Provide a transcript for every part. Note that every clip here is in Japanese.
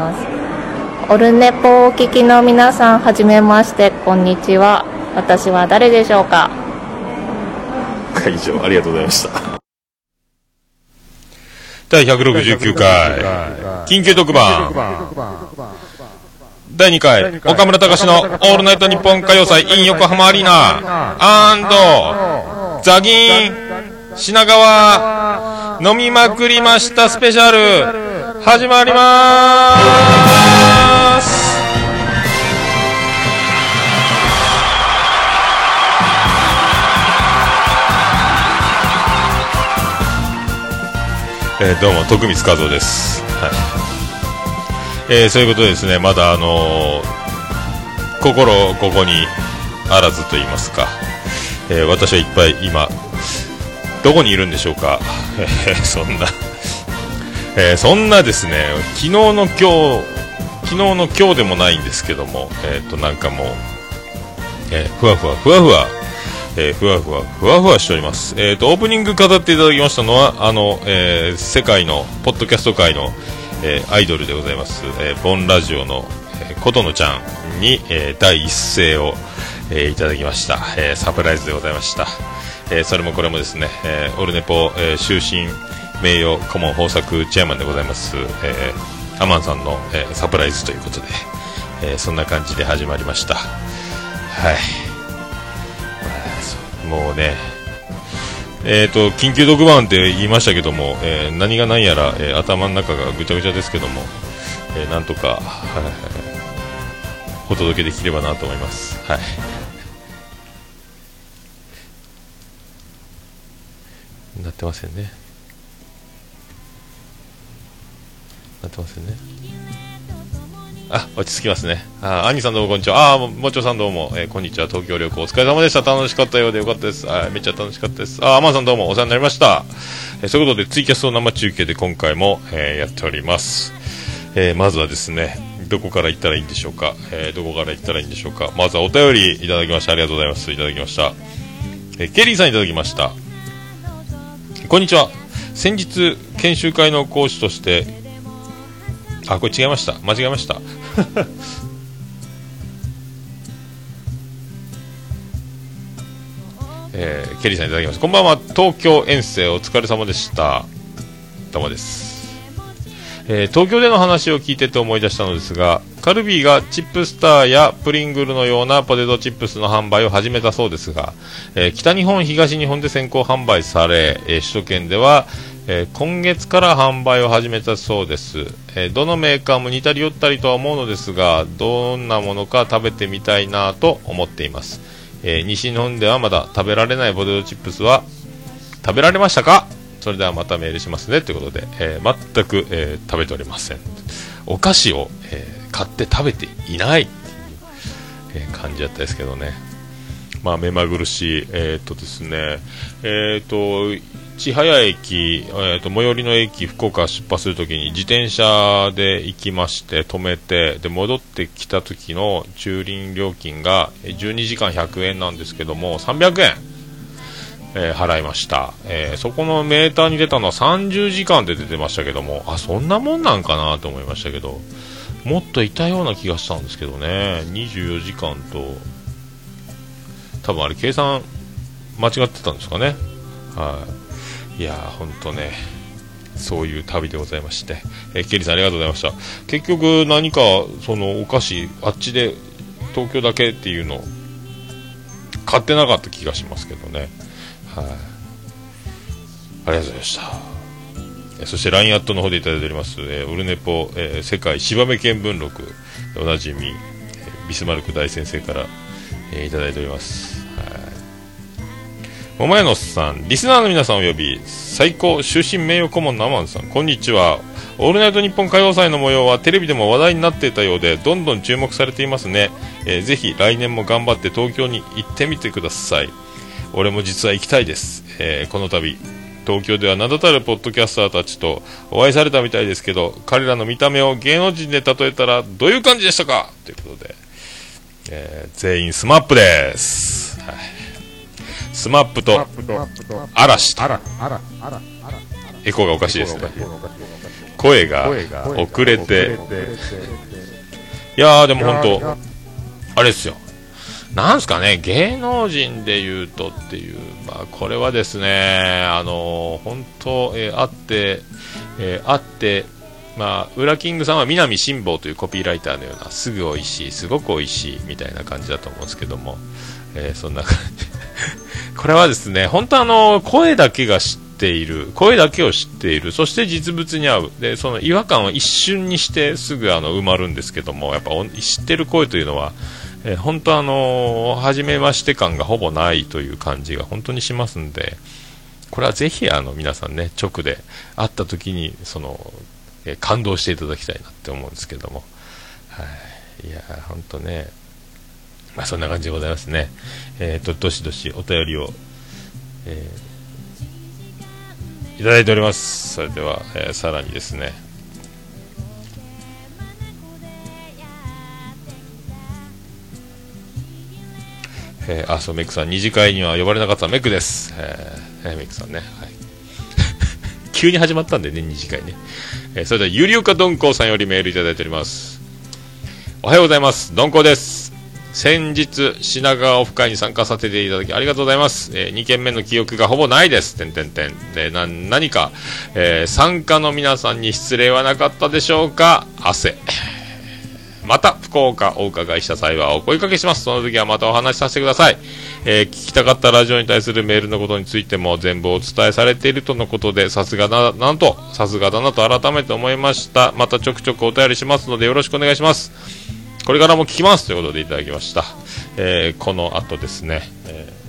ます。オルネポをお聞きの皆さんはじめましてこんにちは。私は誰でしょうか？会場ありがとうございました。第169回緊急特番。第2回岡村隆史の「オールナイトニッポン歌謡祭 in 横浜アリーナ」アンドザギン品川飲みまくりましたスペシャル始まります。えー、どうも徳光和夫です、はい。えー、そういうことですねまだあのー、心ここにあらずと言いますか、えー、私はいっぱい今どこにいるんでしょうか、えー、そんな、えー、そんなですね昨日の今日昨日の今日でもないんですけどもえっ、となんかもう、えふわふわふわふわえー、ふわふわ、ふわふわしております。えっ、ー、と、オープニング語っていただきましたのは、あの、えー、世界の、ポッドキャスト界の、えアイドルでございます、えボンラジオの、え琴乃ちゃんに、え第一声を、えいただきました、えサプライズでございました。えそれもこれもですね、えオルネポ、え終身名誉顧問豊作チェアマンでございます、えアマンさんの、えサプライズということで、えそんな感じで始まりました。はい。もうね、えーと、緊急特番って言いましたけども、えー、何が何やら、えー、頭の中がぐちゃぐちゃですけども、えー、なんとか、お届けできればなと思います。はいなってませんね。なってませんね。あ、落ち着きますね。あ、兄さんどうもこんにちは。あ、もちょさんどうも、えー、こんにちは。東京旅行お疲れ様でした。楽しかったようでよかったです。あ、めっちゃ楽しかったです。あ、アマンさんどうもお世話になりました。えー、そういうことで、ツイキャスト生中継で今回も、えー、やっております。えまずはですね、どこから行ったらいいんでしょうか。えどこから行ったらいいんでしょうか。まずはお便りいただきました。ありがとうございます。いただきました。えケリーさんいただきました。こんにちは。先日、研修会の講師として、あ、これ違いました。間違えました。えー、ケリーさんいただきますこんばんは東京遠征お疲れ様でしたどうもです、えー、東京での話を聞いてて思い出したのですがカルビーがチップスターやプリングルのようなポテトチップスの販売を始めたそうですが、えー、北日本東日本で先行販売され、え首都圏ではえー、今月から販売を始めたそうです、えー、どのメーカーも似たり寄ったりとは思うのですがどんなものか食べてみたいなと思っています、えー、西日本ではまだ食べられないポテトチップスは食べられましたか？それではまたメールしますね。ということで、え全く、え食べておりません。お菓子を、え買って食べていない。っていう、え感じだったですけどね。まあ目まぐるしいえっとですね。えっと千早駅、えーと、最寄りの駅、福岡出発するときに自転車で行きまして止めてで戻ってきた時の駐輪料金が12時間100円なんですけども300円、えー、払いました、えー、そこのメーターに出たのは30時間で出てましたけどもあそんなもんなんかなと思いましたけどもっといたような気がしたんですけどね。24時間と多分あれ計算間違ってたんですかね。はい。いやー、ほんとね、そういう旅でございまして、えー、ケリーさんありがとうございました。結局何か、そのお菓子、あっちで東京だけっていうの、買ってなかった気がしますけどね。はい、あ。ありがとうございました。そして LINE アットの方でいただいております、えー、オルネポ、えー、世界芝目見聞録おなじみ、え、ビスマルク大先生から、えー、いただいております。桃屋のさん、リスナーの皆さんおよび、最高終身名誉顧問のアマンさん、こんにちは。オールナイトニッポン歌謡祭の模様はテレビでも話題になっていたようで、どんどん注目されていますね。えー、ぜひ来年も頑張って東京に行ってみてください。俺も実は行きたいです。えー、この度、東京では名だたるポッドキャスターたちとお会いされたみたいですけど、彼らの見た目を芸能人で例えたらどういう感じでしたか？ということで、えー、全員スマップです。はいスマップと嵐と。エコーがおかしいですね。声が遅れて、いやーでも本当、あれですよ。なんすかね、芸能人で言うとっていう、まあ、これはですね、あのー、本当、えー、あって、えー、あって、まあ、ウラキングさんは南辛坊というコピーライターのような、すぐ美味しい、すごく美味しいみたいな感じだと思うんですけども、えー、そんな感じ。これはですね、本当あの、声だけが知っている、声だけを知っている、そして実物に合う。で、その違和感は一瞬にしてすぐあの埋まるんですけども、やっぱ知ってる声というのは、えー、本当あの、初めまして感がほぼないという感じが本当にしますんで、これはぜひあの皆さんね、直で会った時に、その、えー、感動していただきたいなって思うんですけども、はい、いや本当ね、まあそんな感じでございますね。えっ、と、どしどしお便りを、えいただいております。それでは、えさらにですね、えー、あ、そう、メックさん、二次会には呼ばれなかったメックです。えー、メックさんね。はい。急に始まったんでね、二次会ね。えー、それでは、ゆりおかどんこうさんよりメールいただいております。おはようございます。どんこうです。先日、品川オフ会に参加させていただきありがとうございます。えー、2件目の記憶がほぼないです。てんてんてん。で、な、何か、えー、参加の皆さんに失礼はなかったでしょうか？汗。また福岡お伺いした際はお声かけします。その時はまたお話しさせてください。えー、聞きたかったラジオに対するメールのことについても全部お伝えされているとのことで、さすがだなんと、さすがだなと改めて思いました。またちょくちょくお便りしますのでよろしくお願いします。これからも聞きますということでいただきました。えー、この後ですね、えー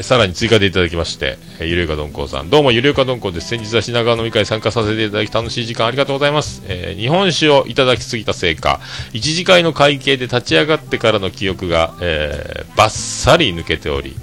さらに追加でいただきまして、えゆるゆかどんこうさん。どうもゆるゆかどんこうです。先日は品川飲み会参加させていただき楽しい時間ありがとうございます。えー、日本酒をいただきすぎたせいか、一次会の会計で立ち上がってからの記憶が、えー、バッサリ抜けており、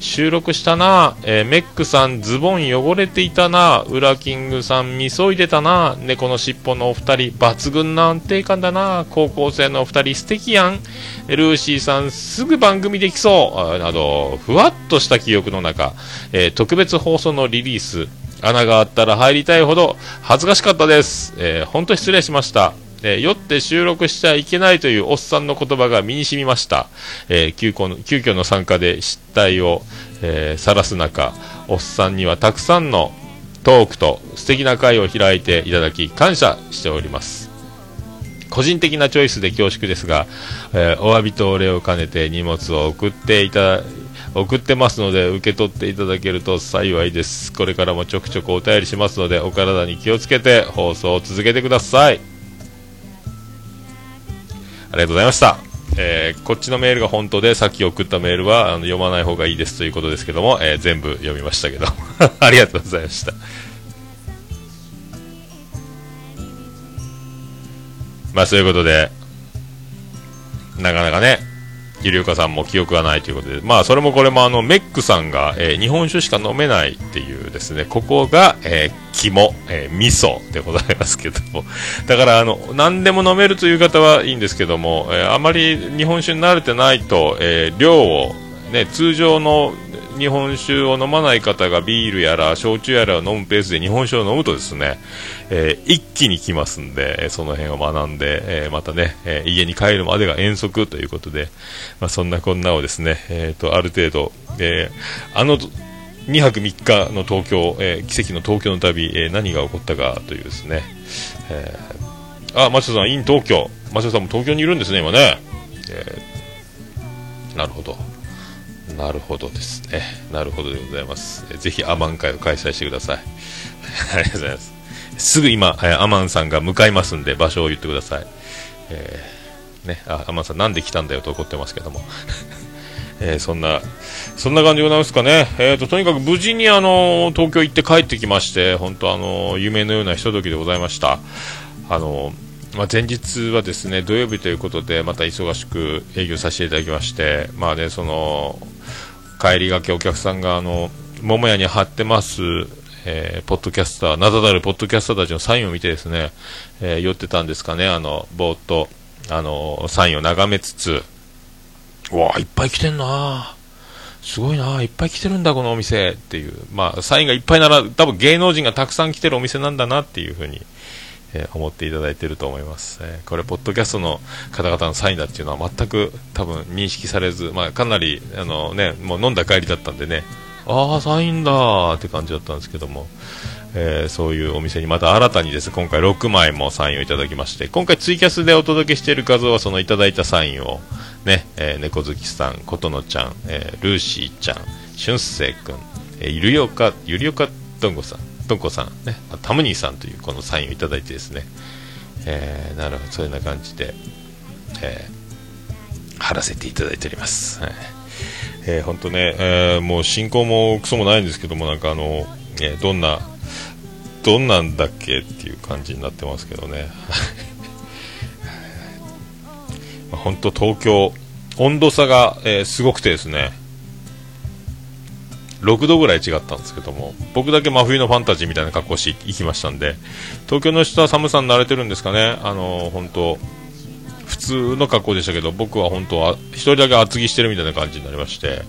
収録したな、えー、メックさんズボン汚れていたな、ウラキングさんみそいでたな、猫のしっぽのお二人抜群な安定感だな、高校生のお二人素敵やん、ルーシーさんすぐ番組できそう、など、ふわっとした記憶の中、えー、特別放送のリリース、穴があったら入りたいほど恥ずかしかったです。えー、本当失礼しました。えー、酔って収録しちゃいけないというおっさんの言葉が身に染みました。えー、急遽の急遽の参加で失態をさら、えー、す中、おっさんにはたくさんのトークと素敵な会を開いていただき感謝しております。個人的なチョイスで恐縮ですが、えー、お詫びとお礼を兼ねて荷物を送っていた送ってますので受け取っていただけると幸いですこれからもちょくちょくお便りしますのでお体に気をつけて放送を続けてくださいありがとうございました。えー、こっちのメールが本当で、さっき送ったメールはあの読まない方がいいですということですけども、えー、全部読みましたけど。ありがとうございました。まあそういうことで、なかなかね、ゆりおかさんも記憶がないということで、まあ、それもこれもあの、メックさんが、えー、日本酒しか飲めないっていうですね、ここが、えー、肝、えー、味噌でございますけども、だからあの、何でも飲めるという方はいいんですけども、えー、あまり日本酒に慣れてないと、え、量を、ね、通常の日本酒を飲まない方がビールやら焼酎やらを飲むペースで日本酒を飲むとですね、えー、一気に来ますんで、その辺を学んで、えー、またね、えー、家に帰るまでが遠足ということで、まあ、そんなこんなをですね、えーと、ある程度、えあの2泊3日の東京、え奇跡の東京の旅、え何が起こったかというですね、えあ、松田さん、イン東京、松田さんも東京にいるんですね、今ね。えなるほど。なるほどですね。なるほどでございます。ぜひアマン会を開催してください。ありがとうございます。すぐ今、アマンさんが向かいますんで、場所を言ってください。えー、ね、あ、アマンさんなんで来たんだよと怒ってますけども。えー、そんな、そんな感じでございますかね。えーと、とにかく無事にあの、東京行って帰ってきまして、本当あの、夢のようなひとときでございました。あの、まあ、前日はですね、土曜日ということで、また忙しく営業させていただきまして、まあね、その、帰りがけお客さんがあの桃屋に貼ってます、えー、ポッドキャスター名だたるポッドキャスターたちのサインを見てですね、えー、寄ってたんですかねあのぼーっとあのサインを眺めつつうわいっぱい来てんなすごいないっぱい来てるんだこのお店っていうまあサインがいっぱいなら多分芸能人がたくさん来てるお店なんだなっていうふうに、えー、思っていただいてると思います、えー、これポッドキャストの方々のサインだっていうのは全く多分認識されずまあかなりあのねもう飲んだ帰りだったんでねああサインだって感じだったんですけどもえー、そういうお店にまた新たにです。今回6枚もサインをいただきまして今回ツイキャスでお届けしている画像はそのいただいたサインをね、えー、猫好きさん、琴乃ちゃん、えー、ルーシーちゃん、俊生くん、えー、ゆりおか、ゆりおかどんごさん、どんこさん、ね、タムニーさんというこのサインをいただいてですね、えー、なるほど、そういうような感じで、えー、貼らせていただいております。はいえー、本当ね、えー、もう進行もクソもないんですけども、なんかあの、えー、どんな、どんなんだっけっていう感じになってますけどね。本当東京、温度差が、えー、すごくてですね、6度ぐらい違ったんですけども、僕だけ真冬のファンタジーみたいな格好して行きましたんで、東京の人は寒さに慣れてるんですかね、あの、本当、普通の格好でしたけど、僕は本当は1人だけ厚着してるみたいな感じになりまして、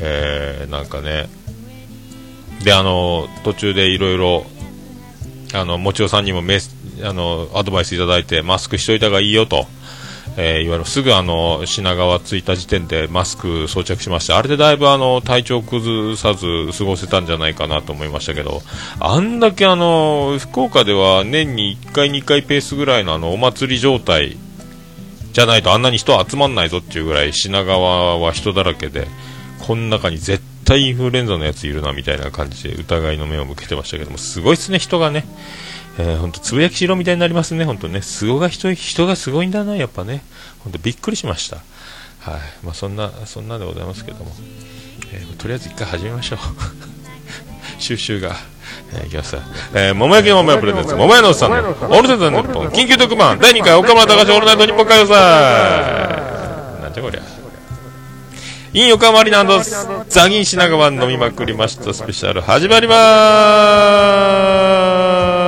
えー、なんかね、で、あの、途中でいろいろ、あの、もちおさんにもメス、あの、アドバイスいただいて、マスクしといた方がいいよと、えー、いわゆるすぐあの品川着いた時点でマスク装着しましてあれでだいぶあの体調崩さず過ごせたんじゃないかなと思いましたけどあんだけあの福岡では年に1回、2回ペースぐらいのあのお祭り状態じゃないとあんなに人集まんないぞっていうぐらい品川は人だらけでこの中に絶対インフルエンザのやついるなみたいな感じで疑いの目を向けてましたけどもすごいですね、人がね。えー、ほんとつぶやきしろみたいになりますね、本当ね、すごが人人がすごいんだな、やっぱね、本当びっくりしました。はい。まあ、そんなそんなでございますけども、えー、とりあえず一回始めましょう。収集が。えー、いきます。えー、桃焼きの桃屋プレゼンツ、桃屋のおっさんの、オールセンザ日本、緊急特番、第2回、岡村隆史オールナイト日本会さなんじゃこりゃ。イン横浜アリナザギン品川飲みまくりました。スペシャル始まりまー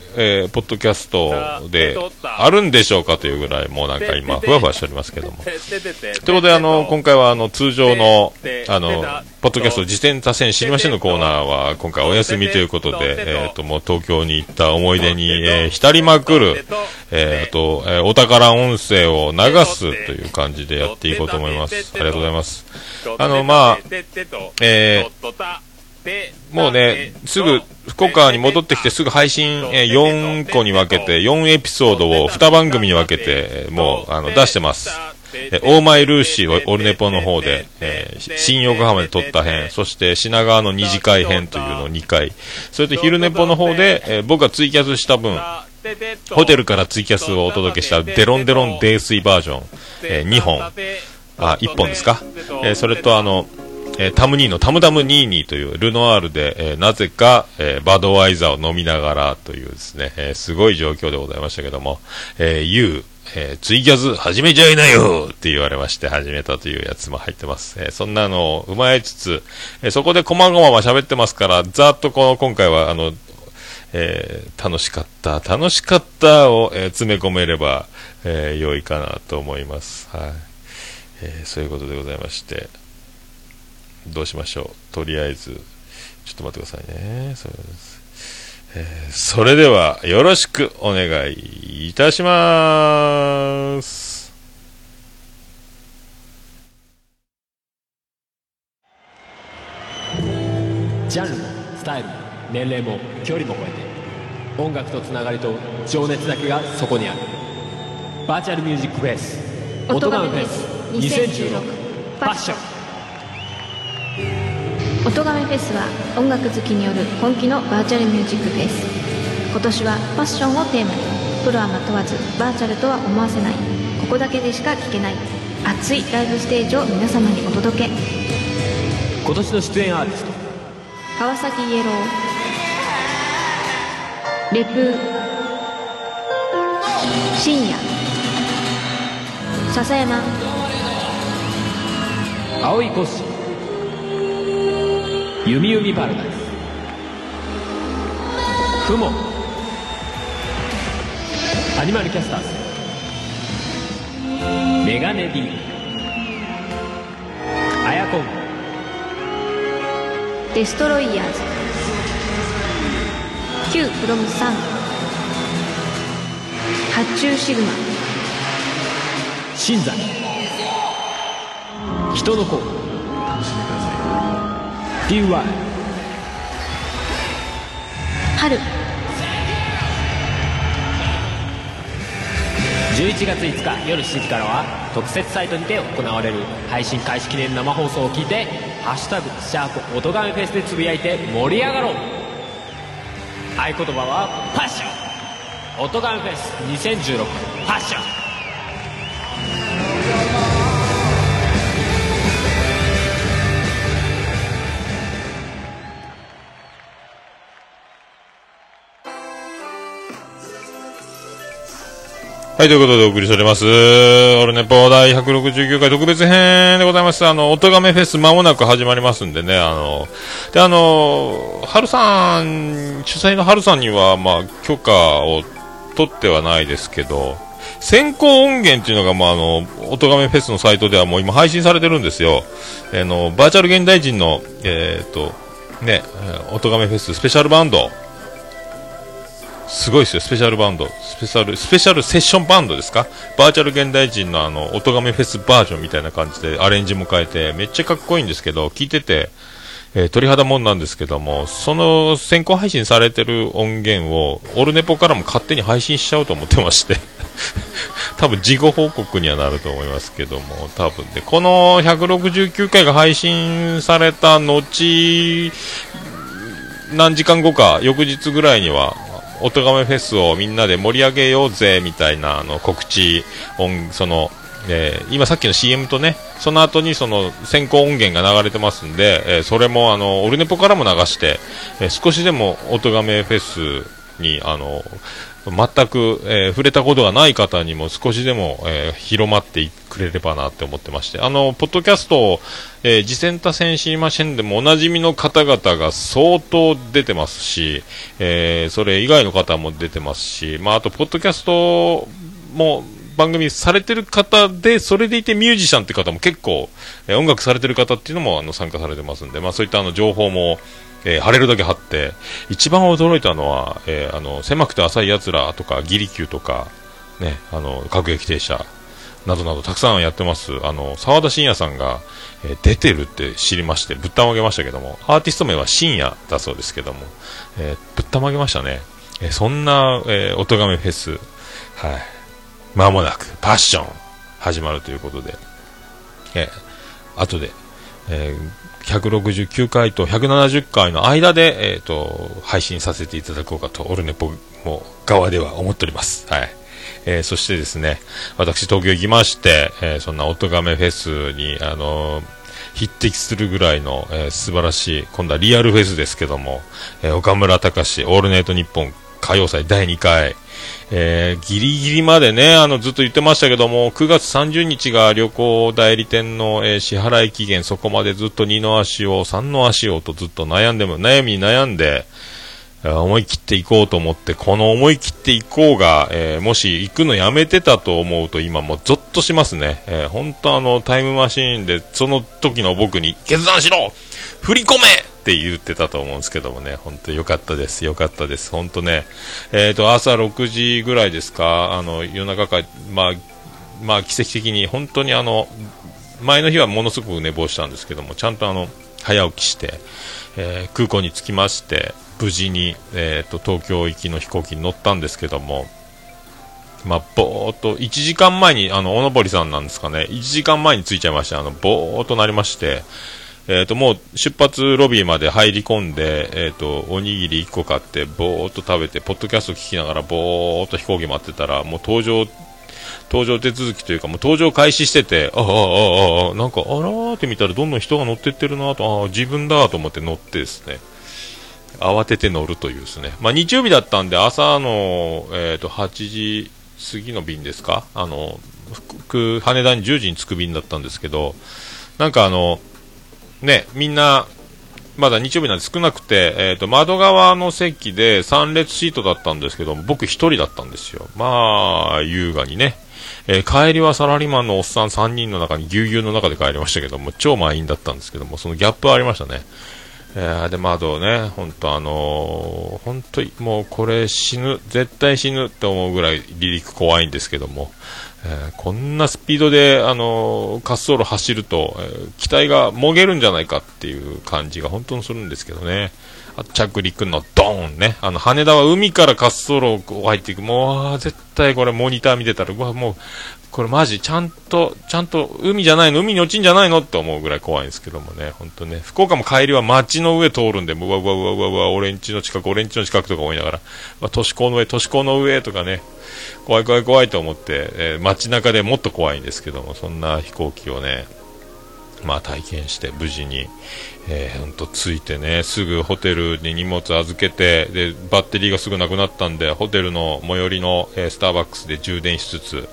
えー、ポッドキャストであるんでしょうかというぐらいもうなんか今ふわふわしておりますけども。ということであの今回はあの通常のあのポッドキャスト自転車線知りませんのコーナーは今回お休みということで、えー、ともう東京に行った思い出に、えー、浸りまくる、えー、あと、えー、お宝音声を流すという感じでやっていこうと思います。ありがとうございます。あの、まあ、えー、もうね、すぐ、福岡に戻ってきてすぐ配信、えー、4個に分けて、4エピソードを2番組に分けて、もう、あの、出してます。えー、オーマイルーシーオルネポの方で、えー、新横浜で撮った編、そして品川の二次会編というのを2回、それと昼ネポの方で、えー、僕がツイキャスした分、ホテルからツイキャスをお届けしたデロンデロン泥酔バージョン、えー、2本、あ、1本ですか、えー、それとあの、えー、タムニーのタムダムニーニーというルノワールで、えー、なぜか、えー、バドワイザーを飲みながらというですね、え、すごい状況でございましたけども、えー、ユー、え、ツイキャス始めちゃいなよって言われまして始めたというやつも入ってます。え、そんなのを踏まえつつ、え、そこで細々は喋ってますから、ざっとこの今回はあの、えー、楽しかった、楽しかったを、えー、詰め込めれば、えー、良いかなと思います。はい。えー、そういうことでございまして、どうしましょう?とりあえず、ちょっと待ってくださいね。そうですえー、それではよろしくお願いいたします。ジャンル、スタイル、年齢も距離も超えて音楽とつながりと情熱だけがそこにあるバーチャルミュージックフェス音ガメフェス2016ファッション音亀フェスは音楽好きによる本気のバーチャルミュージックフェス。今年はファッションをテーマに。プロはま問わずバーチャルとは思わせない。ここだけでしか聴けない。熱いライブステージを皆様にお届け。今年の出演アーティスト。川崎イエロー。レプ。ー深夜。笹山。青いコッシー弓弓パラダイス。クモアニマルキャスターズ。メガネ D アヤコン。デストロイヤーズ。Q フロムサン発注シグマ。新山人の子 DY 春。11月5日夜7時からは特設サイトにて行われる配信開始記念生放送を聞いて「ハッシュタグシャープ音ガメフェス」でつぶやいて盛り上がろう。合言葉は「パッション」音ガメフェス2016パッションはい、ということでお送りしております。オルネポ第169回特別編でございます。あの、音亀フェス間もなく始まりますんでね、あの、で、あの、春さん、主催の春さんには、まあ、許可を取ってはないですけど、先行音源っていうのが、まあ、あの、音亀フェスのサイトではもう今配信されてるんですよ。あの、バーチャル現代人の、えっ、と、ね、えー音亀フェススペシャルバンド、すごいですよ、スペシャルバンド。スペシャル、スペシャルセッションバンドですか？バーチャル現代人のあの、音亀フェスバージョンみたいな感じでアレンジも変えて、めっちゃかっこいいんですけど、聞いてて、えー鳥肌もんなんですけども、その先行配信されてる音源を、オルネポからも勝手に配信しちゃおうと思ってまして、多分事後報告にはなると思いますけども、多分で、この169回が配信された後、何時間後か、翌日ぐらいには、音亀フェスをみんなで盛り上げようぜみたいなあの告知音、その、えー今さっきの CM とね、その後にその先行音源が流れてますんで、えーそれもあの、オルネポからも流して、えー少しでも音亀フェスに、あの、全く、えー触れたことがない方にも少しでも、えー広まってくれればなって思ってまして、あの、ポッドキャスト、えー、次戦多戦シーマシェンでもおなじみの方々が相当出てますし、えーそれ以外の方も出てますし、まあ、あと、ポッドキャストも番組されてる方で、それでいてミュージシャンって方も結構、え音楽されてる方っていうのもあの参加されてますんで、まあ、そういったあの情報も、えー貼れるだけ貼って、一番驚いたのは、えーあの、狭くて浅い奴らとか、ギリキューとか、ね、あの、各駅停車、などなどたくさんやってます。あの、沢田信也さんが、えー出てるって知りまして、ぶったまげましたけども、アーティスト名は深夜だそうですけども、えーぶったまげましたね。えーそんな、えー、音亀フェス、はい。まもなく、パッション、始まるということで、えー後で、えー169回と170回の間で、えー、と配信させていただこうかと、オルネポも側では思っております。はい。えーそしてですね、私東京行きまして、えーそんな音亀フェスに、あのー匹敵するぐらいの、えー素晴らしい、今度はリアルフェスですけども、えー岡村隆史、オールナイトニッポン歌謡祭第2回、えーギリギリまでね、あの、ずっと言ってましたけども、9月30日が旅行代理店の、えー支払い期限、そこまでずっと2の足を、3の足をとずっと悩んでも、悩みに悩んで、思い切っていこうと思って、この思い切っていこうが、えーもし行くのやめてたと思うと今もうゾッとしますね。えー本当あの、タイムマシーンで、その時の僕に、決断しろ振り込めって言ってたと思うんですけどもね、本当よかったです、よかったです。本当ね、えっ、と、朝6時ぐらいですか、あの、夜中か、まあ、まあ、奇跡的に、本当にあの、前の日はものすごく寝坊したんですけども、ちゃんとあの、早起きして、えー空港に着きまして、無事に、えー、と東京行きの飛行機に乗ったんですけども、まあ、ぼーっと、1時間前に、あの、おのぼりさんなんですかね、1時間前に着いちゃいまして、あの、ぼーっとなりまして、えっ、と、もう出発ロビーまで入り込んで、えっ、と、おにぎり1個買って、ぼーっと食べて、ポッドキャスト聞きながら、ぼーっと飛行機待ってたら、もう搭乗搭乗手続きというか、もう搭乗開始してて、ああ、ああ、ああ、なんか、あらーって見たらどんどん人が乗ってってるなと、ああ、自分だと思って乗ってですね、慌てて乗るというですね、まあ、日曜日だったんで、朝の、えっ、と、8時過ぎの便ですか？あの、羽田に10時に着く便だったんですけど、なんかあの、ね、みんな、まだ日曜日なんで少なくて、えっ、と、窓側の席で3列シートだったんですけど僕1人だったんですよ。まあ、優雅にね。えー帰りはサラリーマンのおっさん3人の中にぎゅうぎゅうの中で帰りましたけども、超満員だったんですけども、そのギャップはありましたね。えーで、窓をね、本当あのー本当もうこれ死ぬ、絶対死ぬって思うぐらい離陸怖いんですけども、えーこんなスピードで、あのー滑走路走ると、えー機体がもげるんじゃないかっていう感じが本当にするんですけどね。あ着陸のドーンね。あの、羽田は海から滑走路を入っていく。もう、絶対これモニター見てたら、うわ、もう、これマジ、ちゃんと、ちゃんと海じゃないの？海に落ちんじゃないの？って思うぐらい怖いんですけどもね。本当ね。福岡も帰りは街の上通るんで、うわうわうわうわうわ、俺んちの近く、俺んちの近くとか思いながら、まあ、都市高の上、都市高の上とかね、怖い怖い怖いと思って、えー街中でもっと怖いんですけども、そんな飛行機をね、まあ体験して無事に、えー、ほんと着いてね、すぐホテルに荷物預けて、で、バッテリーがすぐなくなったんで、ホテルの最寄りの、えースターバックスで充電しつつ、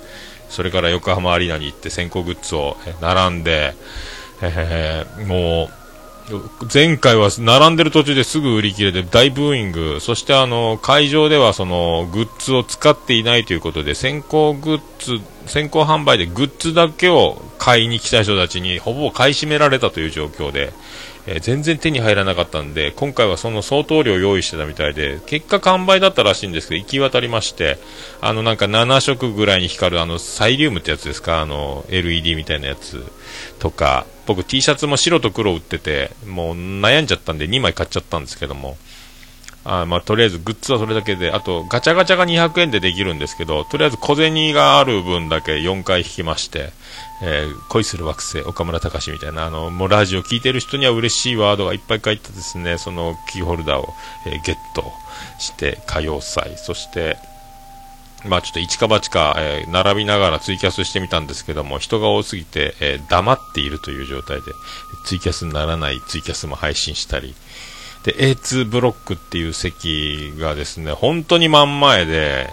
それから横浜アリーナに行って先行グッズを並んで、えーもう、前回は並んでる途中ですぐ売り切れで大ブーイング、そしてあの会場ではそのグッズを使っていないということで先行グッズ、先行販売でグッズだけを買いに来た人たちにほぼ買い占められたという状況で、え全然手に入らなかったんで今回はその相当量用意してたみたいで結果完売だったらしいんですけど行き渡りましてあのなんか7色ぐらいに光るあのサイリウムってやつですか？あの LED みたいなやつとか僕 T シャツも白と黒売っててもう悩んじゃったんで2枚買っちゃったんですけども。あまあ、とりあえずグッズはそれだけで、あとガチャガチャが200円でできるんですけど、とりあえず小銭がある分だけ4回引きまして、えー恋する惑星、岡村隆史みたいな、あの、もうラジオ聞いてる人には嬉しいワードがいっぱい書いてですね、そのキーホルダーを、えーゲットして、歌謡祭、そして、まあちょっと一か八か、えー並びながらツイキャスしてみたんですけども、人が多すぎて、えー黙っているという状態で、ツイキャスにならないツイキャスも配信したり、で、A2 ブロックっていう席がですね、本当に真ん前で、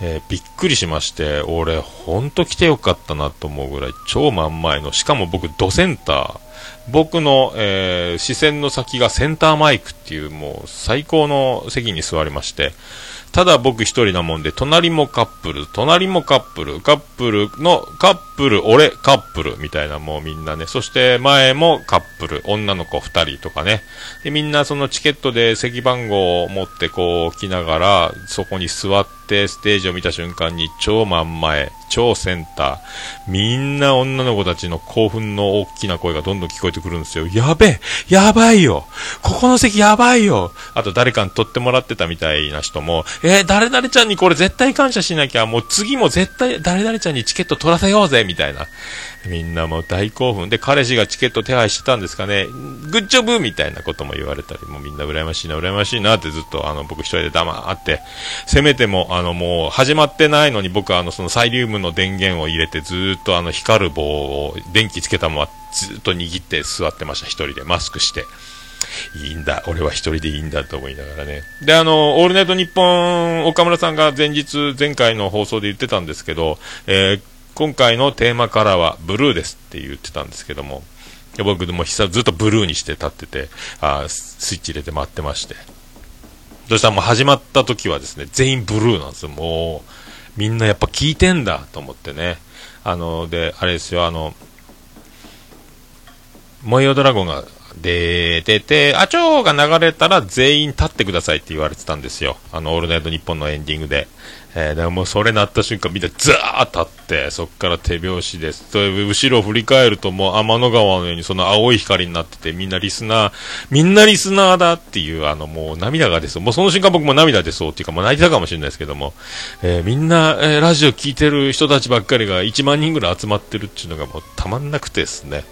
えーびっくりしまして、俺、ほんと来てよかったなと思うぐらい、超真ん前の、しかも僕、ドセンター、僕の、えー視線の先がセンターマイクっていう、もう最高の席に座りまして、ただ僕一人なもんで、隣もカップル、隣もカップル、カップルの、カップル、俺、カップル、みたいなもうみんなね、そして前もカップル、女の子二人とかね、で、みんなそのチケットで席番号を持ってこう来ながら、そこに座ってステージを見た瞬間に超真ん前、超センター、みんな女の子たちの興奮の大きな声がどんどん聞こえてくるんですよ。やべえやばいよ。ここの席やばいよ。あと誰かに取ってもらってたみたいな人も、えー、誰々ちゃんにこれ絶対感謝しなきゃ、もう次も絶対誰々ちゃんにチケット取らせようぜ。みたいな。みんなもう大興奮で、彼氏がチケット手配してたんですかね、グッジョブみたいなことも言われたり、もうみんな羨ましいな、羨ましいなってずっと、あの、僕一人で黙って、せめても、あの、もう始まってないのに僕はあの、そのサイリウムの電源を入れてずっとあの、光る棒を電気つけたままずっと握って座ってました、一人で、マスクして。いいんだ、俺は一人でいいんだと思いながらね。で、あの、オールナイトニッポン、岡村さんが前日、前回の放送で言ってたんですけど、えー今回のテーマカラーはブルーですって言ってたんですけども、僕でも久ずっとブルーにして立ってて、あスイッチ入れて待ってまして。そしたらもう始まった時はですね、全員ブルーなんですよ。もう、みんなやっぱ聞いてんだと思ってね。あの、で、あれですよ、あの、燃えよドラゴンが出てて、あちょーが流れたら全員立ってくださいって言われてたんですよ。あの、オールナイトニッポンのエンディングで。えー、だからもそれなった瞬間みんなザーッ立って、そっから手拍子です。後ろを振り返るともう天の川のようにその青い光になってて、みんなリスナー、みんなリスナーだっていう、あのもう涙が出そう。もうその瞬間僕も涙出そうっていうか、もう泣いてたかもしれないですけども、えーみんな、えーラジオ聞いてる人たちばっかりが1万人ぐらい集まってるっていうのがもうたまんなくてですね。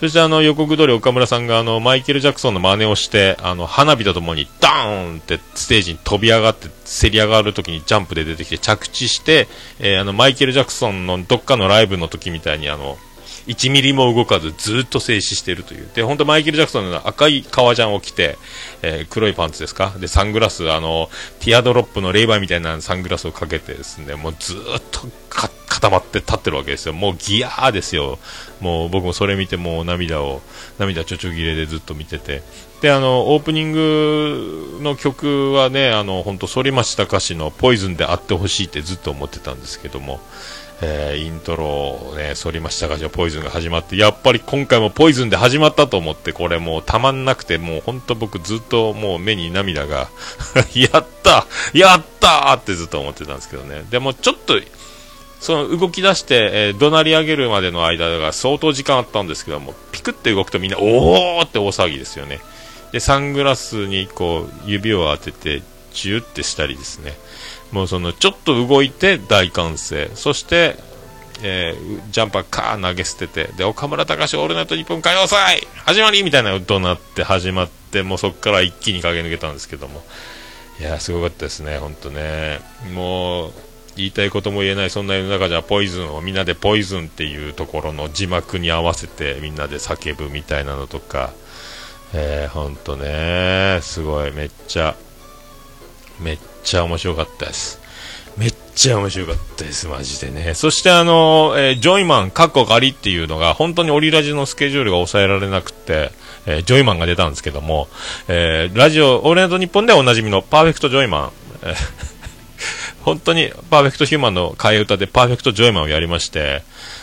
そしてあの予告通り岡村さんがあのマイケル・ジャクソンの真似をしてあの花火とともにダーンってステージに飛び上がってせり上がるときにジャンプで出てきて着地して、えー、あのマイケル・ジャクソンのどっかのライブの時みたいにあの1ミリも動かずずっと静止しているという。で、本当マイケル・ジャクソンの赤い革ジャンを着て、えー、黒いパンツですか？で、サングラス、あの、ティアドロップのレイバーみたいなサングラスをかけてですね、もうずっと固まって立ってるわけですよ。もうギヤーですよ。もう僕もそれ見てもう涙を、涙ちょちょぎれでずっと見てて。で、あの、オープニングの曲はね、あの、本当反町隆史のポイズンであってほしいってずっと思ってたんですけども、えー、イントロをね、反町隆史のポイズンが始まって、やっぱり今回もポイズンで始まったと思って、これもうたまんなくて、もう本当僕ずっともう目に涙が やったやったってずっと思ってたんですけどね。でもちょっと、その動き出して、えー、怒鳴り上げるまでの間が相当時間あったんですけども、ピクって動くとみんな、おーって大騒ぎですよね。で、サングラスにこう、指を当てて、ジューってしたりですね。もうそのちょっと動いて大歓声。そして、えー、ジャンパーカー投げ捨ててで岡村隆史オールナイト日本歌謡祭始まりみたいな音なって始まってもうそこから一気に駆け抜けたんですけども。いやすごかったですね本当ね。もう言いたいことも言えないそんな世の中じゃポイズンをみんなでポイズンっていうところの字幕に合わせてみんなで叫ぶみたいなのとか。えー、ほんとねすごい。めっちゃめっっちゃ面白かったです。めっちゃ面白かったです、マジでね。そしてあの、えー、ジョイマン、カッコ仮っていうのが、本当にオリラジのスケジュールが抑えられなくて、えー、ジョイマンが出たんですけども、えー、ラジオ、オールナイト日本ではおなじみのパーフェクトジョイマン、本当にパーフェクトヒューマンの替え歌でパーフェクトジョイマンをやりまして、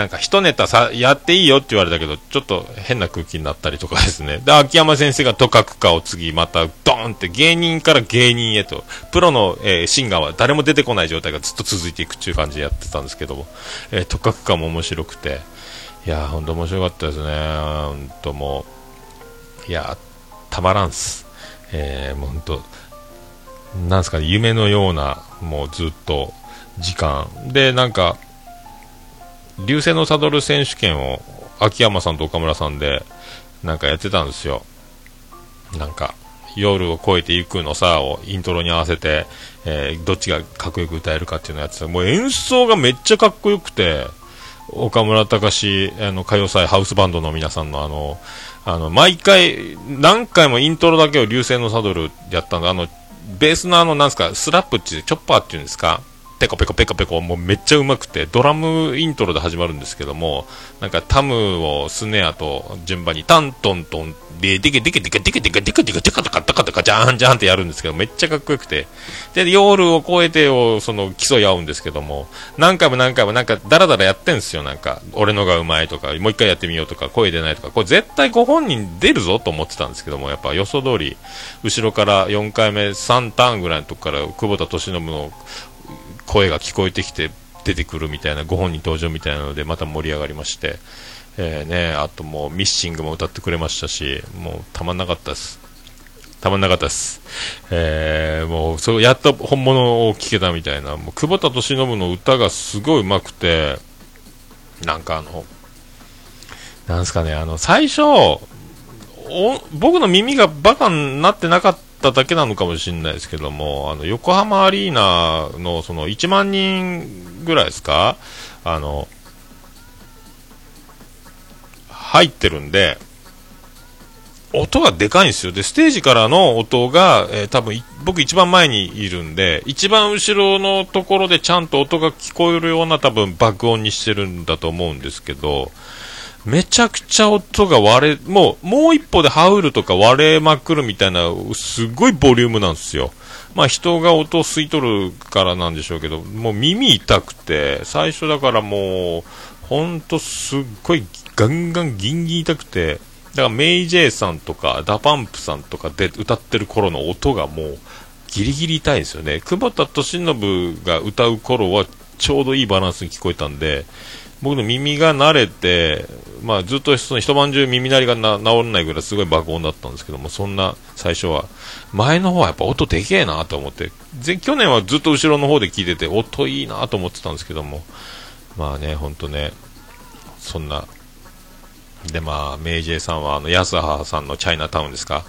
なんか一ネタさ、やっていいよって言われたけど、ちょっと変な空気になったりとかですね。で、秋山先生がとかくかを次、またドーンって芸人から芸人へと、プロの、えー、シンガーは誰も出てこない状態がずっと続いていくっていう感じでやってたんですけども、えー、とかくかも面白くて、いやー、ほんと面白かったですね。ほんともう、いやたまらんす。えー、もうほんと、なんすかね、夢のような、もうずっと、時間。で、なんか、流星のサドル選手権を秋山さんと岡村さんでなんかやってたんですよ。なんか、夜を越えていくのさをイントロに合わせて、えー、どっちがかっこよく歌えるかっていうのをやってた。もう演奏がめっちゃかっこよくて、岡村隆史、あの、歌謡祭ハウスバンドの皆さんのあの、あの、毎回、何回もイントロだけを流星のサドルやったんだ。あの、ベースのあの、なんすか、スラップってチョッパーっていうんですかペコペコペコペコもうめっちゃうまくてドラムイントロで始まるんですけどもなんかタムをスネアと順番にタントントンでデケデケデケデケデケデケデケデカタカタカタカジャーンジャーンってやるんですけどめっちゃかっこよくてで夜を越えてをその競い合うんですけども何回も何回もなんかダラダラやってんすよなんか俺のがうまいとかもう一回やってみようとか声出ないとかこれ絶対ご本人出るぞと思ってたんですけどもやっぱ予想通り後ろから4回目3ターンぐらいのとこから久保田利伸の声が聞こえてきて出てくるみたいなご本人登場みたいなのでまた盛り上がりまして、えー、ね、あともうミッシングも歌ってくれましたしもうたまんなかったです。たまんなかったです、えー、もうそやっと本物を聞けたみたいな。もう久保田利伸の歌がすごいうまくてなんかあのなんすかねあの最初僕の耳がバカになってなかったっただけなのかもしれないですけども、あの、横浜アリーナのその1万人ぐらいですか？あの、入ってるんで、音がでかいんですよ。で、ステージからの音が、えー、多分、僕一番前にいるんで、一番後ろのところでちゃんと音が聞こえるような多分爆音にしてるんだと思うんですけど、めちゃくちゃ音が割れ、もう、もう一歩でハウルとか割れまくるみたいな、すごいボリュームなんですよ。まあ人が音を吸い取るからなんでしょうけど、もう耳痛くて、最初だからもう、ほんとすっごいガンガンギンギン痛くて、だからメイジェイさんとかダパンプさんとかで歌ってる頃の音がもう、ギリギリ痛いんですよね。久保田利伸が歌う頃はちょうどいいバランスに聞こえたんで、僕の耳が慣れて、まあ、ずっとその一晩中耳鳴りがな治らないぐらいすごい爆音だったんですけども、そんな最初は、前の方はやっぱ音でけえなと思って、去年はずっと後ろの方で聞いてて、音いいなと思ってたんですけども、まあね、ほんとね、そんな、でまあ、メイジェイさんは、あの、安葉さんのチャイナタウンですか、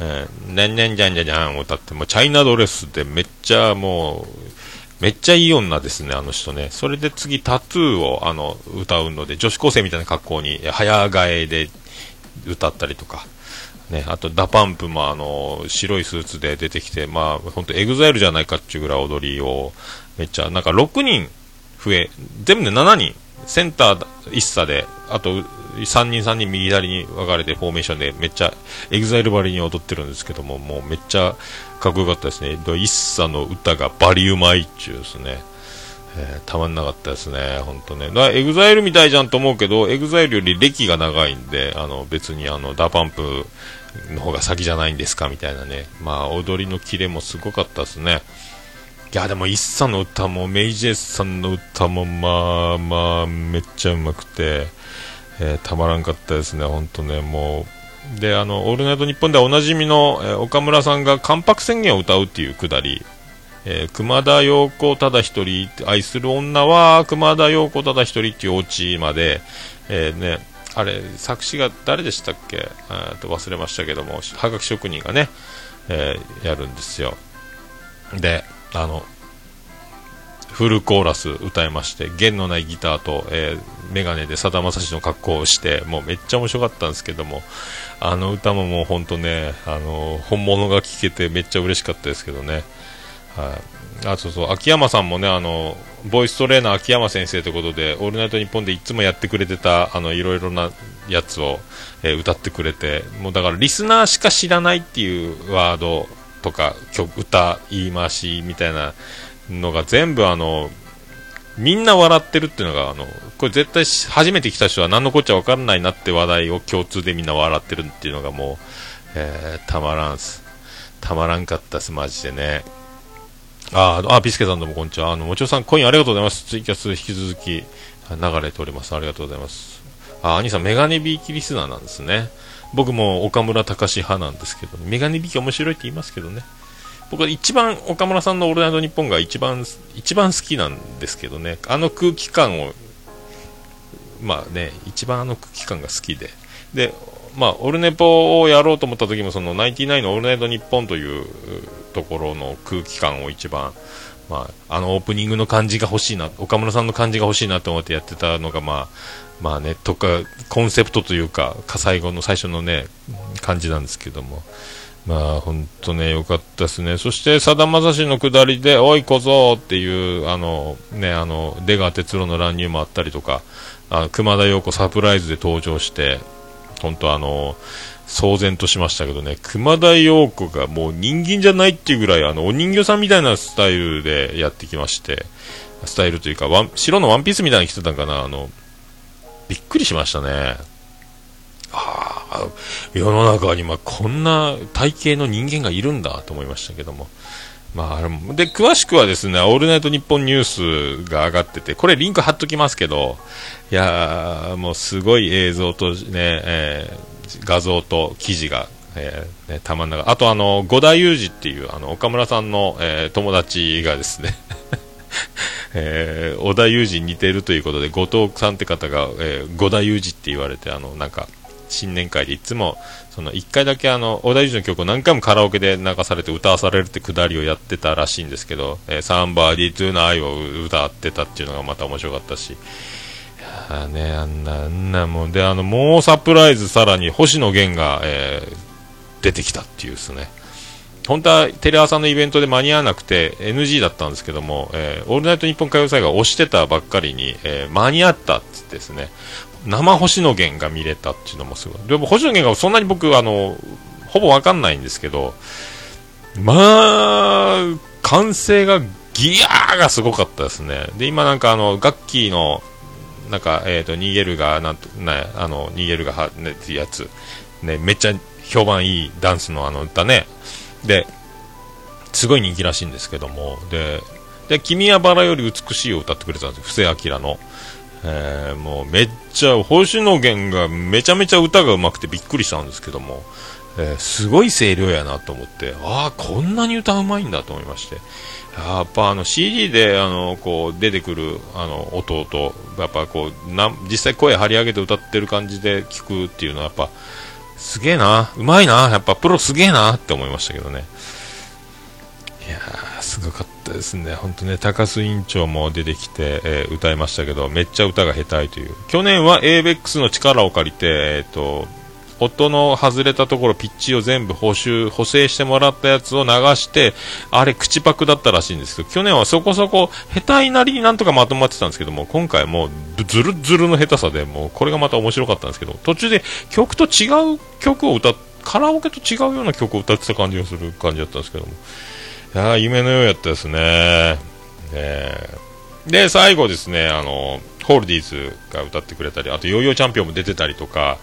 えー、ねんねんじゃんじゃじゃんを歌って、もうチャイナドレスでめっちゃもう、めっちゃいい女ですね、あの人ね。それで次、タトゥーをあの歌うので、女子高生みたいな格好に、早替えで歌ったりとか、ね、あと、ダパンプもあの白いスーツで出てきて、まあ、本当エグザイルじゃないかっていうぐらい踊りを、めっちゃ、なんか6人増え、全部で7人、センター一茶で、あと、3人3人右左に分かれてフォーメーションでめっちゃエグザイルばりに踊ってるんですけどももうめっちゃかっこよかったですね。一茶の歌がバリうまいっちゅうですね、えー、たまんなかったですね。本当ね。だエグザイルみたいじゃんと思うけどエグザイルより歴が長いんであの別にあのダパンプの方が先じゃないんですかみたいなね。まあ踊りのキレもすごかったですね。いやでも、一茶の歌も、メイジェイさんの歌も、まあまあ、めっちゃうまくて、えー、たまらんかったですね、本当ね、もう。で、あの、オールナイトニッポンではおなじみの、えー、岡村さんが関白宣言を歌うっていうくだり、えー、熊田陽子ただ一人、愛する女は熊田陽子ただ一人っていうオチまで、えー、ね、あれ、作詞が誰でしたっけ？と忘れましたけども、はがき職人がね、え、やるんですよ。で、あの、フルコーラス歌いまして、弦のないギターと、えー、メガネでさだまさしの格好をして、もうめっちゃ面白かったんですけども、あの歌ももう本当ね、あの、本物が聴けてめっちゃ嬉しかったですけどね。はい。あ、そうそう、秋山さんもね、あの、ボイストレーナー秋山先生ということで、オールナイトニッポンでいつもやってくれてた、あの、いろいろなやつを、えー、歌ってくれて、もうだからリスナーしか知らないっていうワードとか、曲、歌、言い回しみたいな、のが全部あの、みんな笑ってるっていうのが、あの、これ絶対初めて来た人は何のこっちゃ分からないなって話題を共通でみんな笑ってるっていうのがもう、えー、たまらんす。たまらんかったっす、マジでね。ああ、ビスケさんどうもこんにちは。あの、もちろさん、コインありがとうございます。ツイキャス引き続き流れております。ありがとうございます。あ、兄さん、メガネビーキリスナーなんですね。僕も岡村隆史派なんですけど、メガネビーキ面白いって言いますけどね。僕は一番岡村さんの「オールナイトニッポン」が一番一番好きなんですけどね。あの空気感をまあね一番あの空気感が好きで。でまあオルネポをやろうと思った時もそのナインティナインの「オールナイトニッポン」というところの空気感を一番まあ、あのオープニングの感じが欲しいな岡村さんの感じが欲しいなと思ってやってたのがまあまあねとかコンセプトというか最後の最初のね感じなんですけども。まあ、本当ね、よかったですね。そして、さだまさしの下りで、おい小僧っていう、あの、ね、あの、出川哲郎の乱入もあったりとか、あ熊田曜子サプライズで登場して、本当あの、騒然としましたけどね、熊田曜子がもう人間じゃないっていうぐらい、あの、お人形さんみたいなスタイルでやってきまして、スタイルというか、ワン白のワンピースみたいに着てたんかな、あの、びっくりしましたね。ああ、世の中にまこんな体型の人間がいるんだと思いましたけども。まあ、で、詳しくはですね、オールナイトニッポンニュースが上がってて、これリンク貼っときますけど、いや、もうすごい映像とね、えー、画像と記事が、えー、ね、たまんなかあとあの、五田裕二っていう、あの、岡村さんの、えー、友達がですね えー、小田裕二に似てるということで、後藤さんって方が、えー、五田裕二って言われて、あの、なんか、新年会でいつもその1回だけあの織田裕二の曲を何回もカラオケで流されて歌わされるってくだりをやってたらしいんですけど「えー、 Somebody tonight」を歌ってたっていうのがまた面白かったし。あねあんなあんなもん。であのもうサプライズさらに星野源が、えー、出てきたっていうですね。本当はテレ朝のイベントで間に合わなくて NG だったんですけども、えー、オールナイトニッポン歌謡祭が押してたばっかりに、えー、間に合ったってってですね。生星野源が見れたっていうのもすごい。でも星野源がそんなに僕、あの、ほぼわかんないんですけど、まあ、歓声がギヤーがすごかったですね。で、今なんかあの、ガッキーの、なんか、えっ、ー、と、逃げるが、なんと、ね、あの、逃げるがは、ね、ってやつ、ね、めっちゃ評判いいダンスのあの歌ね。で、すごい人気らしいんですけども、で、で、君はバラより美しいを歌ってくれたんですよ、布施明の。えー、もうめっちゃ、星野源がめちゃめちゃ歌が上手くてびっくりしたんですけども、えー、すごい声量やなと思って、ああ、こんなに歌うまいんだと思いまして、やっぱあの CD であのこう出てくるあの音と、やっぱこうな実際声張り上げて歌ってる感じで聞くっていうのはやっぱすげえな、うまいな、やっぱプロすげえなって思いましたけどね。いやー、すごかったですね、本当ね、高須委員長も出てきて、えー、歌いましたけど、めっちゃ歌が下手いという、去年は ABEX の力を借りて、えーと、音の外れたところ、ピッチを全部補修、補正してもらったやつを流して、あれ、口パクだったらしいんですけど、去年はそこそこ、下手いなりになんとかまとまってたんですけども、今回もう、ずるずるの下手さで、もう、これがまた面白かったんですけど、途中で曲と違う曲を歌ってカラオケと違うような曲を歌ってた感じがする感じだったんですけども、いや夢のようやったですね。ねで、最後ですね、あの、ホールディーズが歌ってくれたり、あとヨーヨーチャンピオンも出てたりとか、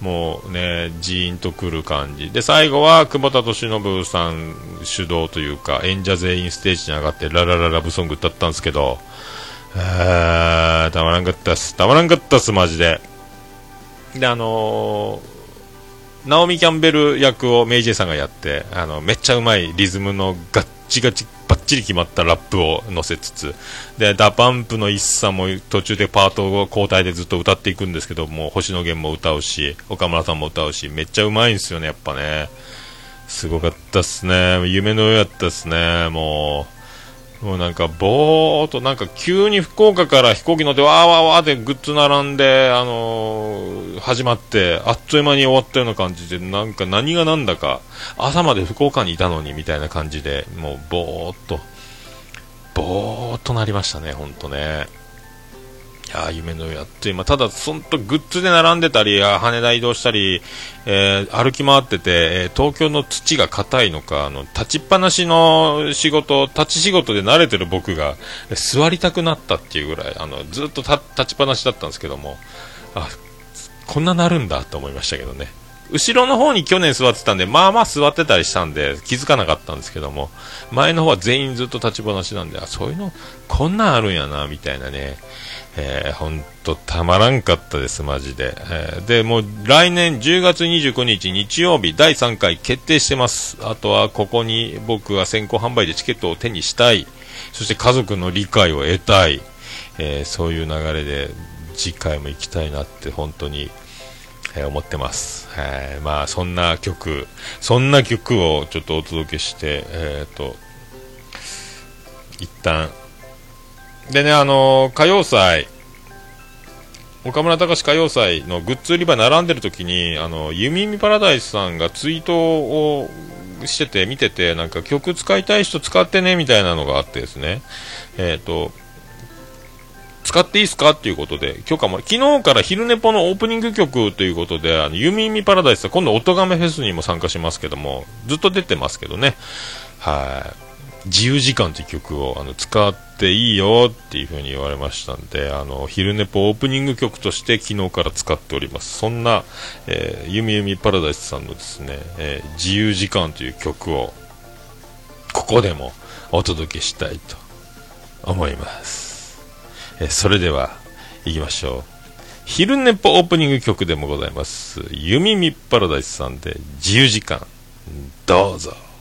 もうね、ジーンとくる感じ。で、最後は久保田利伸さん主導というか、演者全員ステージに上がって LA LA LA LOVE SONG 歌ったんですけど、あー、たまらんかったっす。たまらんかったっす、マジで。で、あのーナオミ・キャンベル役をメイジェイさんがやって、あの、めっちゃうまいリズムのガッチガチ、バッチリ決まったラップを乗せつつ、で、ダパンプの一茶も途中でパートを交代でずっと歌っていくんですけども、星野源も歌うし、岡村さんも歌うし、めっちゃうまいんですよね、やっぱね。すごかったっすね。夢のようやったっすね、もう。もうなんか、ぼーっと、なんか急に福岡から飛行機乗って、わーわーわーってグッズ並んで、あのー、始まって、あっという間に終わったような感じで、なんか何が何だか、朝まで福岡にいたのにみたいな感じで、もうぼーっと、ぼーっとなりましたね、ほんとね。や夢のやって今ただそんとグッズで並んでたり羽田移動したり、えー、歩き回ってて、えー、東京の土が硬いのかあの立ちっぱなしの仕事立ち仕事で慣れてる僕が座りたくなったっていうぐらいあのずっと立ちっぱなしだったんですけどもあこんななるんだと思いましたけどね。後ろの方に去年座ってたんで、まあまあ座ってたりしたんで、気づかなかったんですけども、前の方は全員ずっと立ちっぱなしなんで、あ、そういうの、こんなんあるんやな、みたいなね、えー、ほんとたまらんかったです、マジで。えー、で、もう来年10月29日日曜日第3回決定してます。あとはここに僕は先行販売でチケットを手にしたい。そして家族の理解を得たい。えー、そういう流れで次回も行きたいなって本当に、えー、思ってます。えー、まあそんな曲、そんな曲をちょっとお届けして、えっ、と、一旦でね、あのー、歌謡祭、岡村隆史歌謡祭のグッズ売り場並んでる時に、あの、ゆみみパラダイスさんがツイートをしてて、見てて、なんか曲使いたい人使ってね、みたいなのがあってですね、えっ、ー、と、使っていいですかっていうことで、許可も、昨日から昼寝ぽのオープニング曲ということで、あの、ゆみみパラダイスさん、今度、おとがめフェスにも参加しますけども、ずっと出てますけどね、はい。自由時間という曲をあの使っていいよっていう風に言われましたんで、あの、昼寝ぽオープニング曲として昨日から使っております。そんな、えー、ゆみゆみパラダイスさんのですね、えー、自由時間という曲を、ここでもお届けしたいと思います。えー、それでは、行きましょう。昼寝ぽオープニング曲でもございます。ゆみみパラダイスさんで自由時間、どうぞ。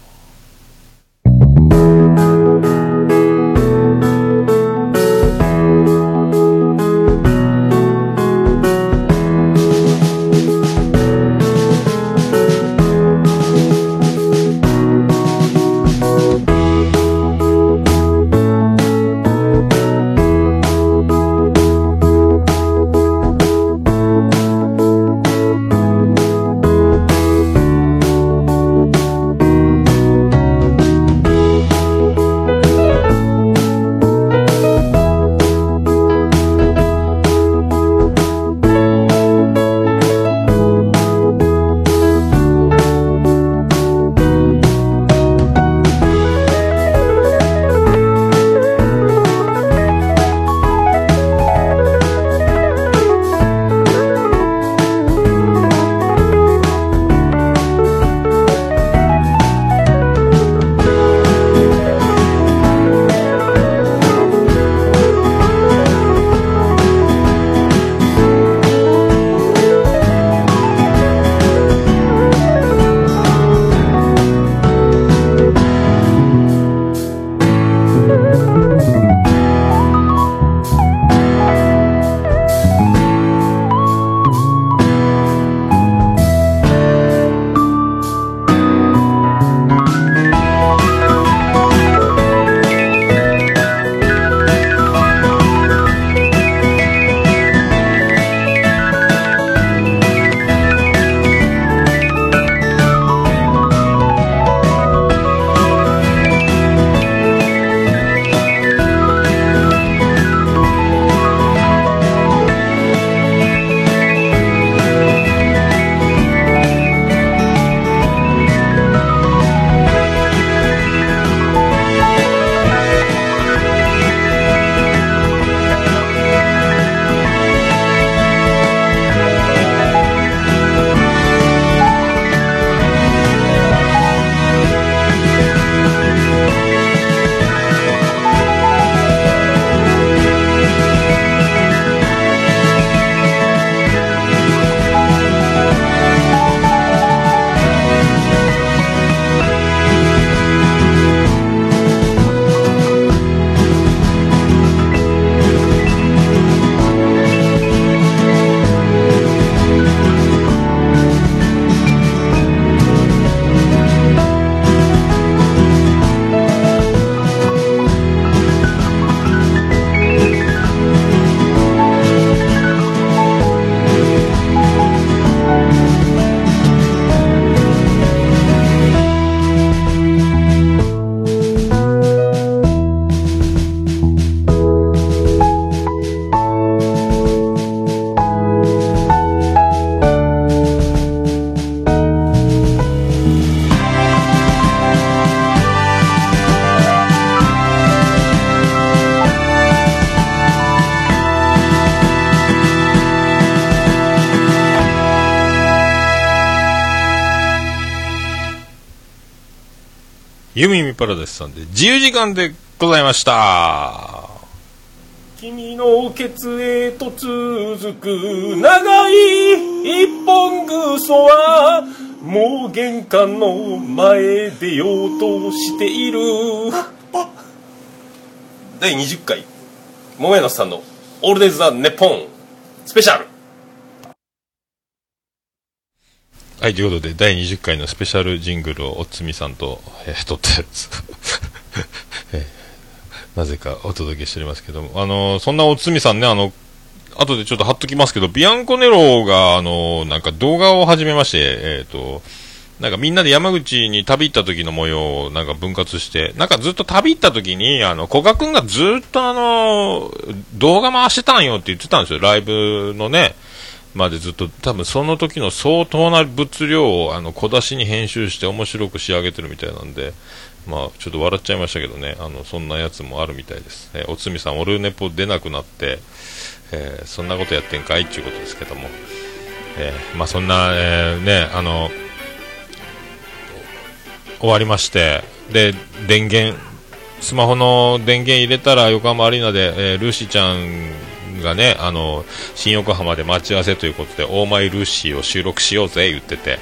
ゆみみパラダイスさんで自由時間でございました。君のケツへと続く長い一本ぐそはもう玄関の前出ようとしている第20回桃屋のさんの「オールデイズ・ザ・ネッポン」スペシャルはい、ということで、第20回のスペシャルジングルをおつみさんと、えー撮ったやつ、えーなぜかお届けしておりますけども、あのーそんなおつみさんね、あの、後でちょっと貼っときますけど、ビアンコネロが、あのーなんか動画を始めまして、えっ、と、なんかみんなで山口に旅行った時の模様をなんか分割して、なんかずっと旅行った時に、あの、古賀くんがずっとあの、動画回してたんよって言ってたんですよ、ライブのね。までずっと多分その時の相当な物量をあの小出しに編集して面白く仕上げてるみたいなんで、まあ、ちょっと笑っちゃいましたけどね。あのそんなやつもあるみたいです、えーおつみさんオルネポ出なくなって、えーそんなことやってんかいっていうことですけども、えーまあ、そんな、えねあの終わりましてで電源スマホの電源入れたら横浜アリーナで、えルーシーちゃんがねあの新横浜で待ち合わせということで「オーマイルーシー」を収録しようぜ言ってて。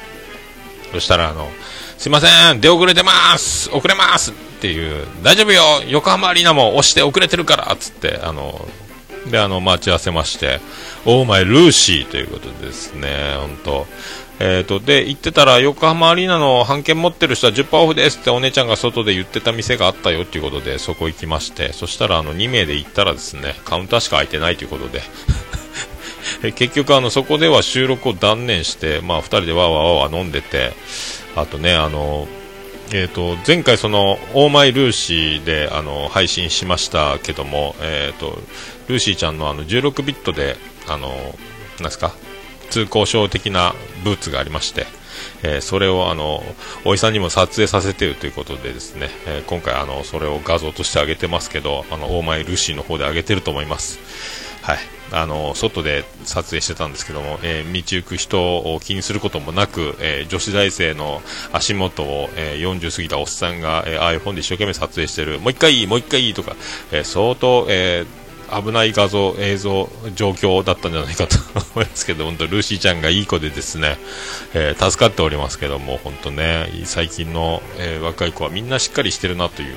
そしたらあの「すいません出遅れてます遅れます」っていう「大丈夫よ横浜アリーナも押して遅れてるから」っつってあのであの待ち合わせまして「オーマイルーシー」ということでですね本当えー、とで行ってたら横浜アリーナの半券持ってる人は10%オフですってお姉ちゃんが外で言ってた店があったよっていうことでそこ行きましてそしたらあの2名で行ったらですねカウンターしか空いてないということで 結局あのそこでは収録を断念して、まあ、2人でわーわーわーわ飲んでてあとねあのえー、と前回、その「オーマイルーシーで」あの配信しましたけども、えー、とルーシーちゃんのあの16ビットであのなんですか通行証的なブーツがありまして、えーそれをあのおいさんにも撮影させているということでですね、えー今回あのそれを画像として上げてますけどあのオーマイルーシーの方で上げてると思います。はい、あの外で撮影してたんですけども、えー道行く人を気にすることもなく、え女子大生の足元を、え40過ぎたおっさんが、えー iPhone で一生懸命撮影してるもう一回いい、もう一回いいとか、え相当、えー危ない画像、映像、状況だったんじゃないかと思いますけど、本当、ルーシーちゃんがいい子でですね、えー助かっておりますけども、本当ね、最近の、えー若い子はみんなしっかりしてるなという、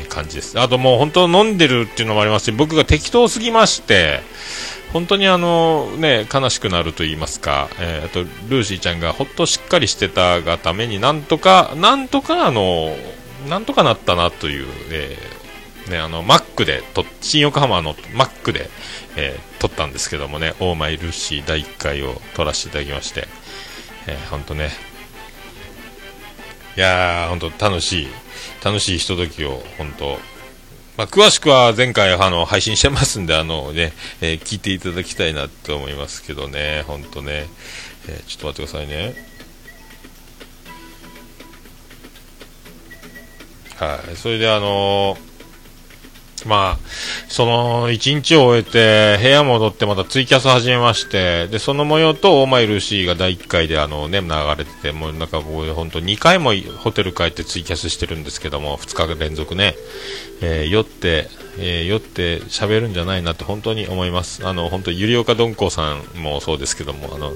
えー感じです。あともう本当飲んでるっていうのもありますし、僕が適当すぎまして、本当にあの、ね、悲しくなると言いますか、えーあと、ルーシーちゃんがほっとしっかりしてたがためになんとか、なんとかあの、なんとかなったなという、えーね、あの、マックでと、新横浜のマックで、えー撮ったんですけどもね、オーマイルーシー第1回を撮らせていただきまして、えー、本当ね、いやー、本当楽しい、楽しいひとときを、本当まあ、詳しくは前回あの配信してますんで、あのね、えー聞いていただきたいなと思いますけどね、本当ね、えーちょっと待ってくださいね。はい、それであのーまあ、その一日を終えて部屋戻ってまたツイキャス始めましてでその模様とオーマイルーシーが第1回であの、ね、流れててもうなんか僕本当2回もホテル帰ってツイキャスしてるんですけども2日連続ね、えー酔って、えー酔って喋るんじゃないなって本当に思います。あの本当ゆりおかどんこさんもそうですけどもあの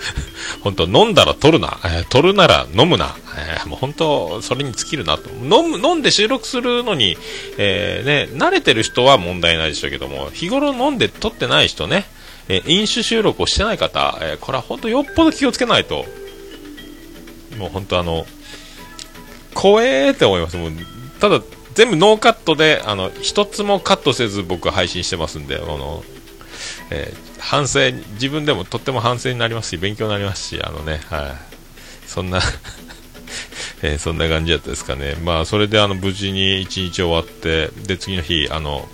本当飲んだら取るな、えー取るなら飲むな、えーもう本当それに尽きるなと。飲む飲んで収録するのに、えーね、慣れてる人は問題ないでしょうけども日頃飲んで取ってない人ね、え飲酒収録をしてない方、えこれは本当よっぽど気をつけないと。もう本当あの怖えーって思います。もうただ全部ノーカットであの一つもカットせず僕配信してますんであのえー反省自分でもとっても反省になりますし勉強になりますしあのねはい。そんな えーそんな感じだったですかね。まあそれであの無事に一日終わってで次の日あの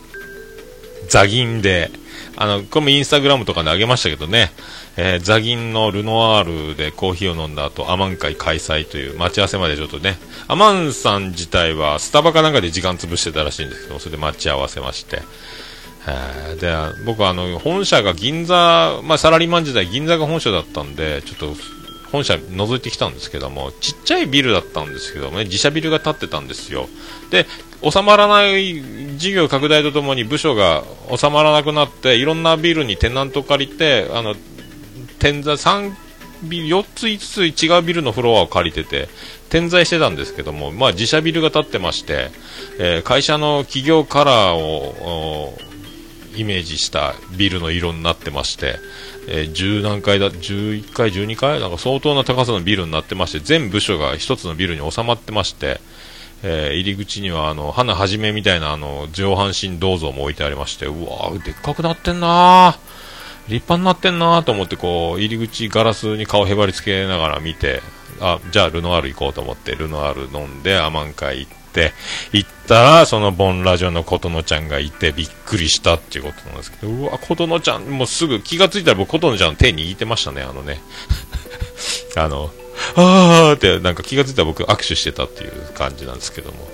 ザギンであのこれもインスタグラムとかで上げましたけどね、えーザギンのルノワールでコーヒーを飲んだ後アマン会開催という待ち合わせまでちょっとね。アマンさん自体はスタバかなんかで時間潰してたらしいんですけどそれで待ち合わせまして。えで僕はあの本社が銀座、まあ、サラリーマン時代銀座が本社だったんでちょっと本社覗いてきたんですけども、ちっちゃいビルだったんですけどもね、自社ビルが建ってたんですよ。で、収まらない事業拡大とともに部署が収まらなくなって、いろんなビルにテナント借りて、あの、点在、3ビル、4つ5つ違うビルのフロアを借りてて、点在してたんですけども、まあ自社ビルが建ってまして、えー、会社の企業カラーを、イメージしたビルの色になってまして、えー、10何階だ、11階、12階なんか相当な高さのビルになってまして、全部署が1つのビルに収まってまして、えー、入り口にはあの花はじめみたいなあの上半身銅像も置いてありましてうわーでっかくなってんな立派になってんなと思ってこう入り口ガラスに顔へばりつけながら見てあじゃあルノアール行こうと思ってルノアール飲んでアマン会行って行ったらそのボンラジオの琴乃ちゃんがいてびっくりしたっていうことなんですけどうわ琴乃ちゃんもうすぐ気がついたら僕琴乃ちゃんの手握ってましたねあのね。あのあーってなんか気がついたら僕握手してたっていう感じなんですけども。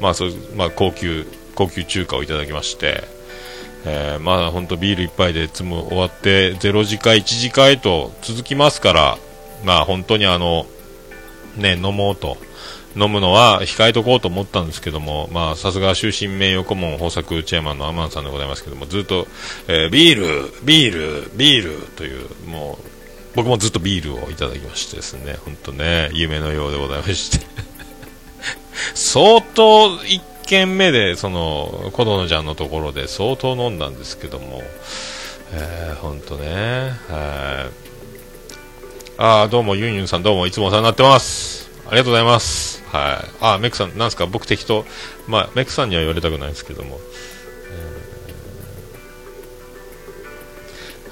まあそうまあ高級高級中華をいただきまして。えー、まあ本当ビール一杯でつむ終わって0時会1時会と続きますからまあ本当にあのね飲もうと。飲むのは控えとこうと思ったんですけども、まあ、さすが終身名誉顧問豊作チェアマンのアマンさんでございますけども、ずっと、えー、ビール、ビール、ビールという、もう、僕もずっとビールをいただきましてですね、本当ね、夢のようでございまして 相当1軒目で、その、子供ちゃんのところで相当飲んだんですけども、えー、本当ね、はい。ああ、どうも、ユンユンさん、どうも、いつもお世話になってます。ありがとうございます。はい。あ、メクさん、なんすか、僕適当。まあ、メクさんには言われたくないですけども。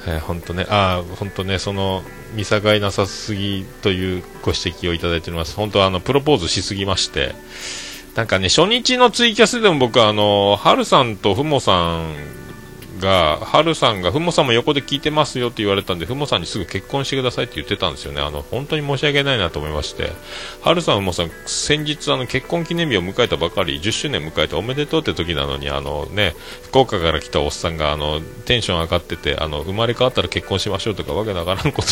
えー、本当ね、あ本当ね、その見境なさすぎというご指摘をいただいております。本当あのプロポーズしすぎまして、なんかね、初日のツイキャスでも僕あの、ハルさんとふもさんが、ハルさんが、ふもさんも横で聞いてますよって言われたんで、ふもさんにすぐ結婚してくださいって言ってたんですよね。あの、本当に申し訳ないなと思いまして、ハルさん、ふもさん、先日あの、結婚記念日を迎えたばかり、10周年迎えておめでとうって時なのに、あのね、福岡から来たおっさんが、あの、テンション上がってて、あの、生まれ変わったら結婚しましょうとかわけなからんこと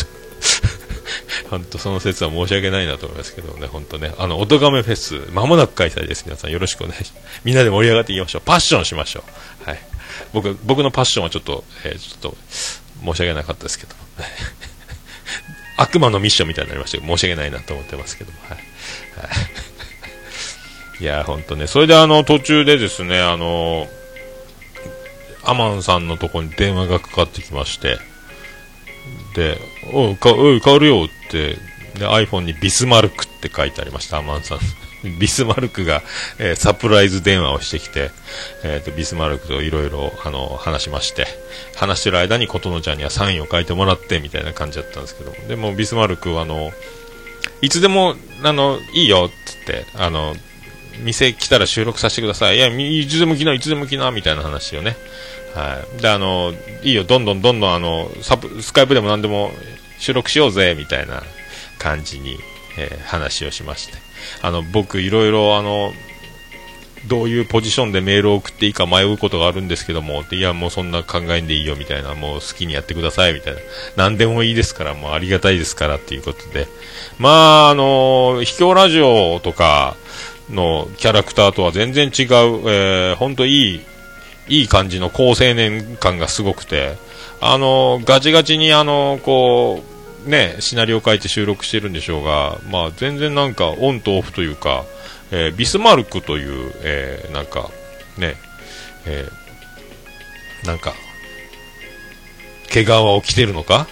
本当その説は申し訳ないなと思いますけどね、本当ね、あの、おとがめフェス、まもなく開催です。皆さんよろしくお願いします。みんなで盛り上がっていきましょう。パッションしましょう。はい。僕僕のパッションはちょっと,、えー、ちょっと申し訳なかったですけど。悪魔のミッションみたいになりましたけど申し訳ないなと思ってますけども、はい、い。や本当ね。それであの途中でですねあのアマンさんのとこに電話がかかってきまして。でおうかおい変わるよって。で iPhone にビスマルクって書いてありましたアマンさん。ビスマルクが、えー、サプライズ電話をしてきて、えーと、ビスマルクといろいろ話しまして話してる間に琴乃ちゃんにはサインを書いてもらってみたいな感じだったんですけどでもビスマルクはあのいつでもあのいいよっつってあの店来たら収録させてください。いやいつでも来ないつでも来なみたいな話をね。はい。であのいいよどんどんどんどんあのサスカイプでも何でも収録しようぜみたいな感じに、えー、話をしまして。あの僕、いろいろあのどういうポジションでメールを送っていいか迷うことがあるんですけども、いや、もうそんな考えんでいいよみたいな、もう好きにやってくださいみたいな、何でもいいですから、もうありがたいですからっていうことで、まあ、あの、秘境ラジオとかのキャラクターとは全然違う、えー、本当いい、いい感じの高青年感がすごくて、あの、ガチガチにあの、こう、ね、シナリオを書いて収録してるんでしょうが、まあ、全然なんかオンとオフというか、えー、ビスマルクという、えー、なんかね、えー、なんか毛皮を着てるのか？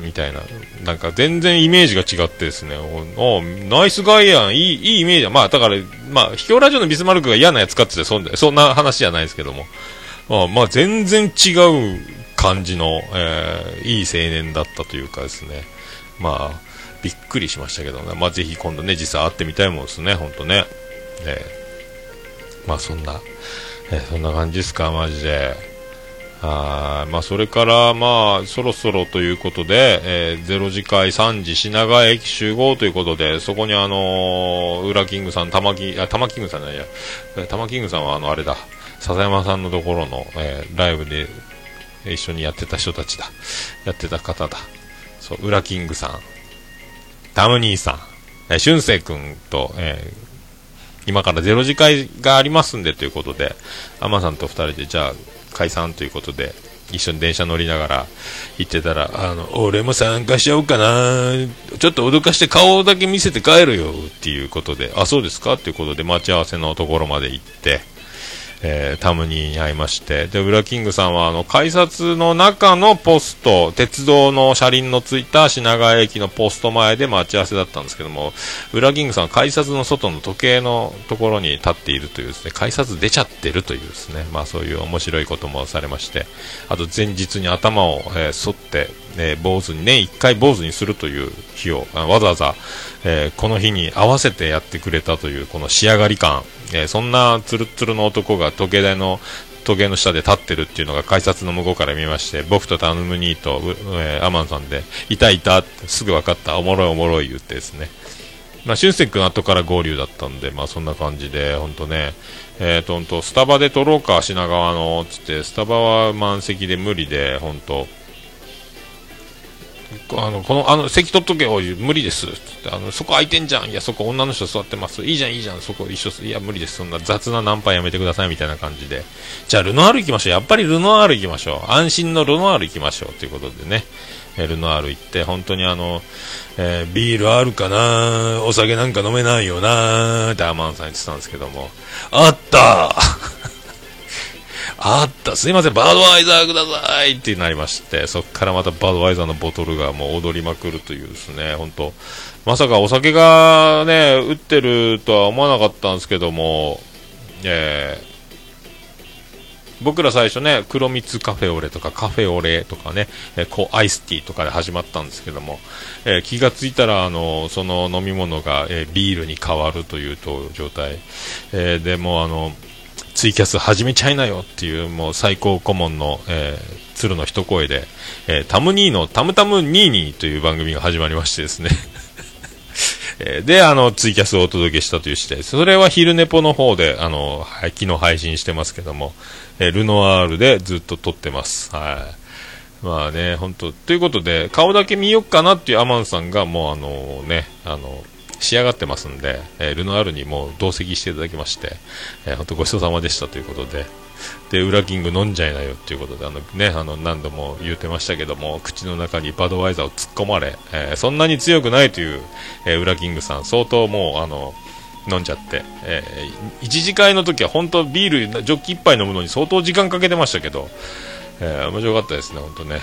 みたいな、なんか全然イメージが違ってですね、おナイスガイやん、いいいいイメージだ、まあだから、まあ、秘境ラジオのビスマルクが嫌なやつかってそんそんな話じゃないですけども、まあ、まあ、全然違う感じの、えー、いい青年だったというかですね、まあ、びっくりしましたけどね、まあ、ぜひ今度ね、実際会ってみたいもんですね、本当ね。えー、まあ、そんな、えー、そんな感じですか、マジで。あまあ、それから、まあ、そろそろということで、えー、0時会3時品川駅集合ということで、そこにあのー、裏キングさん、玉木、あ、玉キングさんじゃないや、玉キングさんはあの、あれだ、笹山さんのところの、えー、ライブで一緒にやってた人たちだ。やってた方だ。そう、裏キングさん。タム兄さん、えー、俊生君と、えー今からゼロ次会がありますんでということで、アマさんと2人で、じゃあ、解散ということで、一緒に電車乗りながら行ってたら、あの、俺も参加しちゃおうかな、ちょっと脅かして顔だけ見せて帰るよっていうことで、あ、そうですか？っていうことで待ち合わせのところまで行って、えー、タムニーに会いまして、で、ウラキングさんは、あの、改札の中のポスト、鉄道の車輪のついた品川駅のポスト前で待ち合わせだったんですけども、ウラキングさんは改札の外の時計のところに立っているというですね、改札出ちゃってるというですね、まあそういう面白いこともされまして、あと前日に頭を、えー、反って、えー、坊主に、年1回坊主にするという日を、わざわざ、えー、この日に合わせてやってくれたという、この仕上がり感、えー、そんなツルツルの男が時計台の時計の下で立ってるっていうのが改札の向こうから見まして僕とタヌムニーと、えー、アマンさんでいたいたってすぐ分かったおもろいおもろい言ってですね。まあ、俊介君後から合流だったんで、まあ、そんな感じで、本当ね、えーと、とスタバで撮ろうか、品川のつって、スタバは満席で無理で、本当、あのこのあの席取っとけよ無理です。ってあのそこ空いてんじゃん。いやそこ女の人座ってます。いいじゃんいいじゃん。そこ一緒いや無理です。そんな雑なナンパやめてくださいみたいな感じで。じゃあルノアール行きましょう。やっぱりルノアール行きましょう。安心のルノアール行きましょう。ということでね。えルノアール行って本当にあの、えー、ビールあるかな？お酒なんか飲めないよな？ってアマンさん言ってたんですけども。あった！あった、すいません、バドワイザーくださいってなりまして、そこからまたバドワイザーのボトルがもう踊りまくるというですね、本当まさかお酒がね、売ってるとは思わなかったんですけども、えー、僕ら最初ね、黒蜜カフェオレとかカフェオレとかね、えー、こうアイスティーとかで始まったんですけども、えー、気がついたら、あの、その飲み物が、えビールに変わるという状態、えでもあの、ツイキャス始めちゃいなよっていうもう最高顧問の、えー、鶴の一声で、えー、タムニーのタムタムニーニーという番組が始まりましてですね えで、あの、ツイキャスをお届けしたというして、それは昼寝ぽの方で、あの、昨日配信してますけども、えー、ルノワールでずっと撮ってます。はい。まあね、本当ということで、顔だけ見よっかなっていうアマンさんが、もうあのね、あの、仕上がってますんで、えー、ルノアールにも同席していただきまして、えー、本当ごちそうさまでしたということで、で、ウラキング飲んじゃいなよっていうことで、あのね、あの何度も言ってましたけども、口の中にバドワイザーを突っ込まれ、えー、そんなに強くないという、えー、ウラキングさん、相当もう、あの、飲んじゃって、えー、1次会の時は本当ビール、ジョッキ1杯飲むのに相当時間かけてましたけど、えー、面白かったですね、本当ね。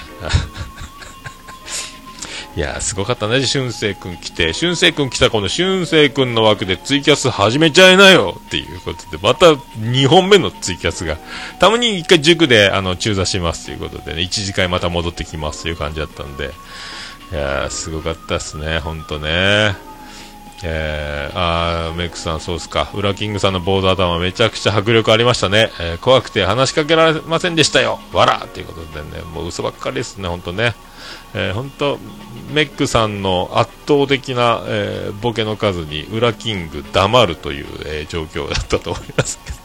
いやすごかったね、俊生君来て、俊生君来たこの俊生君の枠でツイキャス始めちゃいなよっていうことで、また2本目のツイキャスが、たまに1回塾であの中座しますということでね、1次会また戻ってきますという感じだったんで、いやすごかったっすね、ほんとね。えー、あメイクさん、そうですか。ウラキングさんのボード頭めちゃくちゃ迫力ありましたね。えー、怖くて話しかけられませんでしたよ。わらということでね、もう嘘ばっかりですね、ほんとね。えー、本当メックさんの圧倒的な、えー、ボケの数に裏キング黙るという、えー、状況だったと思いますけど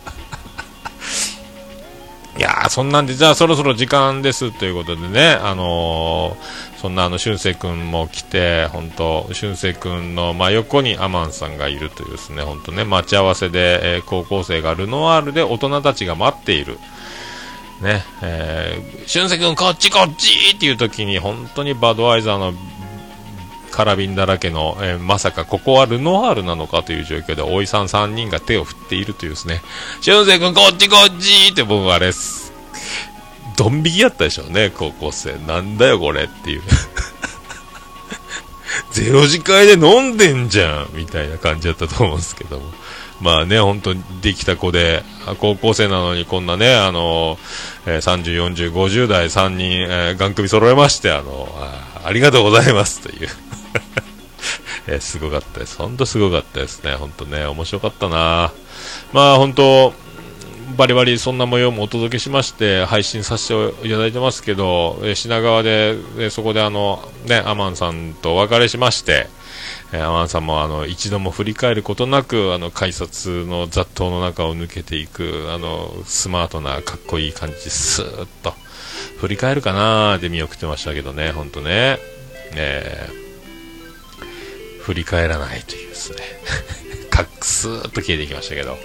いやそんなんでじゃあそろそろ時間ですということでね、あのー、そんなあの俊く君も来て本当俊く君の真横にアマンさんがいるというですね本当ね待ち合わせで、え、高校生がルノワールで大人たちが待っている。ね、えー、俊介君こっちこっちっていう時に本当にバドワイザーのカラビンだらけの、えー、まさかここはルノワールなのかという状況で、おいさん3人が手を振っているというですね、俊介君こっちこっちって僕はあれす、ドン引きやったでしょうね、高校生。なんだよこれっていう。ゼロ次会で飲んでんじゃんみたいな感じだったと思うんですけども。まあね、本当にできた子で、高校生なのにこんなね、あの、えー、30、40、50代3人、えー、ガン首揃えまして、あの、あありがとうございますという。えー、すごかったです。本当すごかったですね。本当ね、面白かったな。まあ本当、バリバリそんな模様もお届けしまして配信させていただいてますけど、え品川で、えそこであの、ね、アマンさんとお別れしまして、えー、アマンさんもあの一度も振り返ることなくあの改札の雑踏の中を抜けていくあのスマートなかっこいい感じスーッと振り返るかなーで見送ってましたけどね、本当ね。えー振り返らないというですね、かっスーッと消えていきましたけど、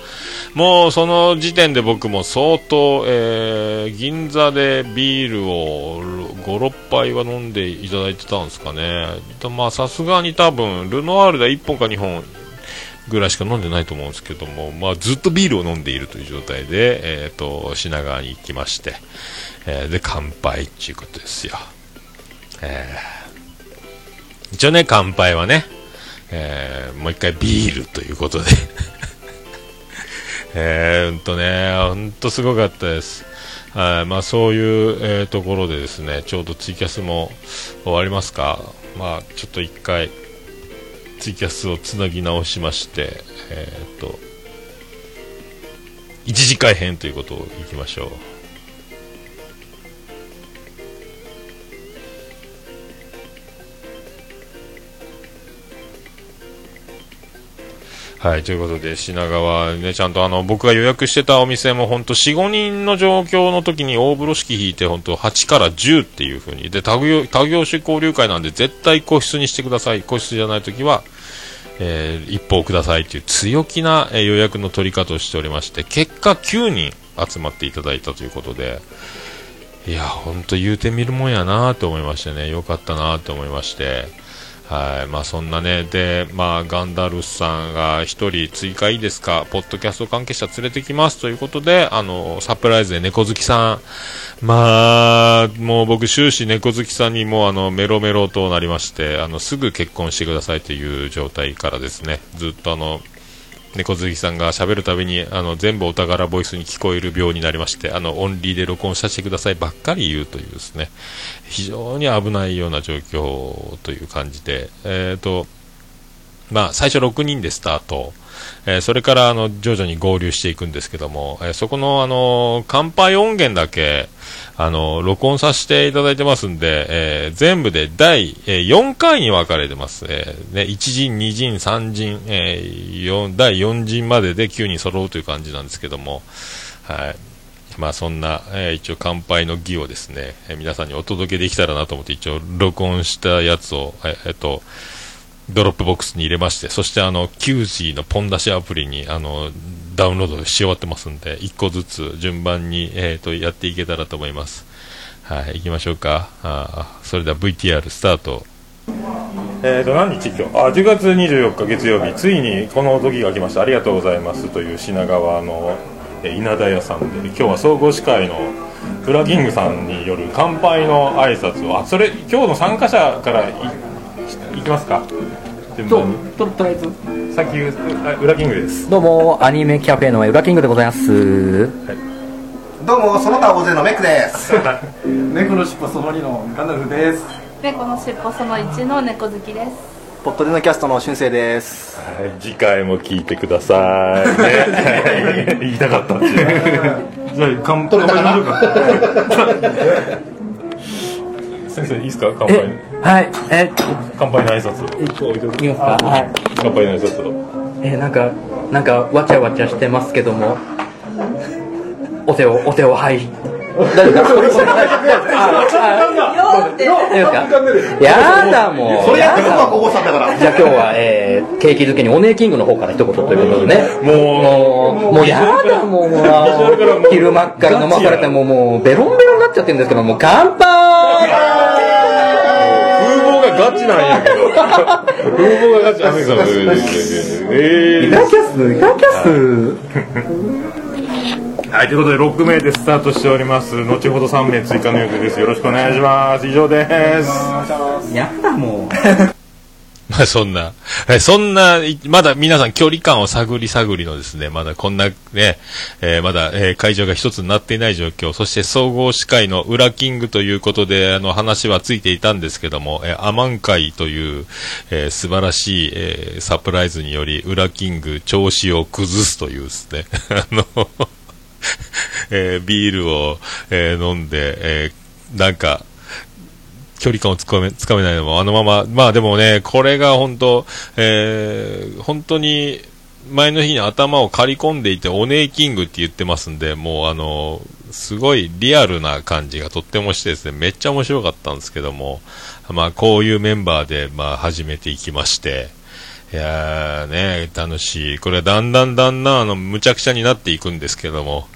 もうその時点で僕も相当、えー、銀座でビールを5、6杯は飲んでいただいてたんですかね。まあさすがに多分、ルノワールで1本か2本ぐらいしか飲んでないと思うんですけども、まあ、ずっとビールを飲んでいるという状態で、えーと、品川に行きまして、えー、で乾杯っていうことですよ、えー、一応ね乾杯はね、えー、もう一回ビールということで えー、とね、ほんとすごかったです。はいまあ、そういう、えー、ところでですね、ちょうどツイキャスも終わりますか。まあ、ちょっと一回、ツイキャスをつなぎ直しまして、えっ、と、一次会編ということをいきましょう。はい、ということで、品川ね、ちゃんとあの、僕が予約してたお店も本当4、5人の状況の時に大風呂敷引いて、本当8から10っていう風に。で、他業、他業種交流会なんで絶対個室にしてください。個室じゃない時は、えー、一報くださいっていう強気な、えー、予約の取り方をしておりまして、結果9人集まっていただいたということで、いや、ほんと言うてみるもんやなと思いましてね、よかったなと思いまして、はい。まあ、そんなね、で、まあ、ガンダルスさんが1人追加いいですか、ポッドキャスト関係者連れてきます。ということで、あのサプライズで猫好きさん、まあ、もう僕、終始猫好きさんにもあのメロメロとなりまして、あのすぐ結婚してくださいという状態からですね、ずっとあの猫好きさんが喋るたびにあの全部お宝ボイスに聞こえる病になりましてあのオンリーで録音させてくださいばっかり言うというですね。非常に危ないような状況という感じで、えーとまあ、最初6人でスタート、えー、それからあの徐々に合流していくんですけども、えー、そこのあの乾杯音源だけあの録音させていただいてますんで、えー、全部で第、え、4回に分かれてます、えね、1陣、2陣、3陣、えー、第4陣までで9人揃うという感じなんですけども、はい。まあ、そんな、えー、一応乾杯の儀をですね、えー、皆さんにお届けできたらなと思って一応録音したやつを、えー、えっとドロップボックスに入れまして、そしてあの、QG のポン出しアプリに、あの、ダウンロードし終わってますんで、1個ずつ順番に、えーと、やっていけたらと思います。はい、行きましょうか。あそれでは VTR スタート。えーと、何日今日？あ、10月24日月曜日、ついにこの時が来ました。ありがとうございますという品川の、え、稲田屋さんで、今日は総合司会のフラキングさんによる乾杯の挨拶を、あ、それ、今日の参加者からいいきますか？順番に。ととりあえず。さっき裏キングです。どうもアニメキャフェの裏キングでございます、はい、どうもその他大勢のメックです。猫の尻尾その2のガンダルフです。猫の尻尾その1の猫好きです。ポットでのキャストの俊生です、はい、次回も聞いてください、ね、言いたかった じゃあ乾杯しましょうか？先生いいですか？乾杯。はいえ。乾杯の挨拶いきますか？はい。乾杯の挨拶えなんかなんかわちゃわちゃしてますけども。お手をお手をはい。大丈夫？ですかやだもう。それやって僕はだから。じゃあ今日は、えー、ケーキ漬けにお姉キングの方から一言ということでね。もう、もうやだもう、昼間っから飲まされてももうベロンベロンになっちゃってるんですけども、乾杯ガチなんやけど。風貌がガチ。アメさん。えー。イカキャス、イカキャス。はい、ということで6名でスタートしております。後ほど3名追加の予定です。よろしくお願いします。以上です。やったもう。まあそんな、そんな、まだ皆さん距離感を探り探りのですね、まだこんなね、えー、まだ、えー、会場が一つになっていない状況、そして総合司会の裏キングということで、あの話はついていたんですけども、えー、アマン会という、えー、素晴らしい、え、サプライズにより、裏キング調子を崩すというですね、あの え、ビールを、え、飲んで、え、なんか、距離感をつかめつかめないのも、あのまま、まあでもね、これが本当、えー、本当に、前の日に頭を刈り込んでいて、オネーキングって言ってますんで、もうあの、すごいリアルな感じがとってもしてですね、めっちゃ面白かったんですけども、まあこういうメンバーで、まあ始めていきまして、いやーね、楽しい。これはだんだんだんだん、あの、むちゃくちゃになっていくんですけども。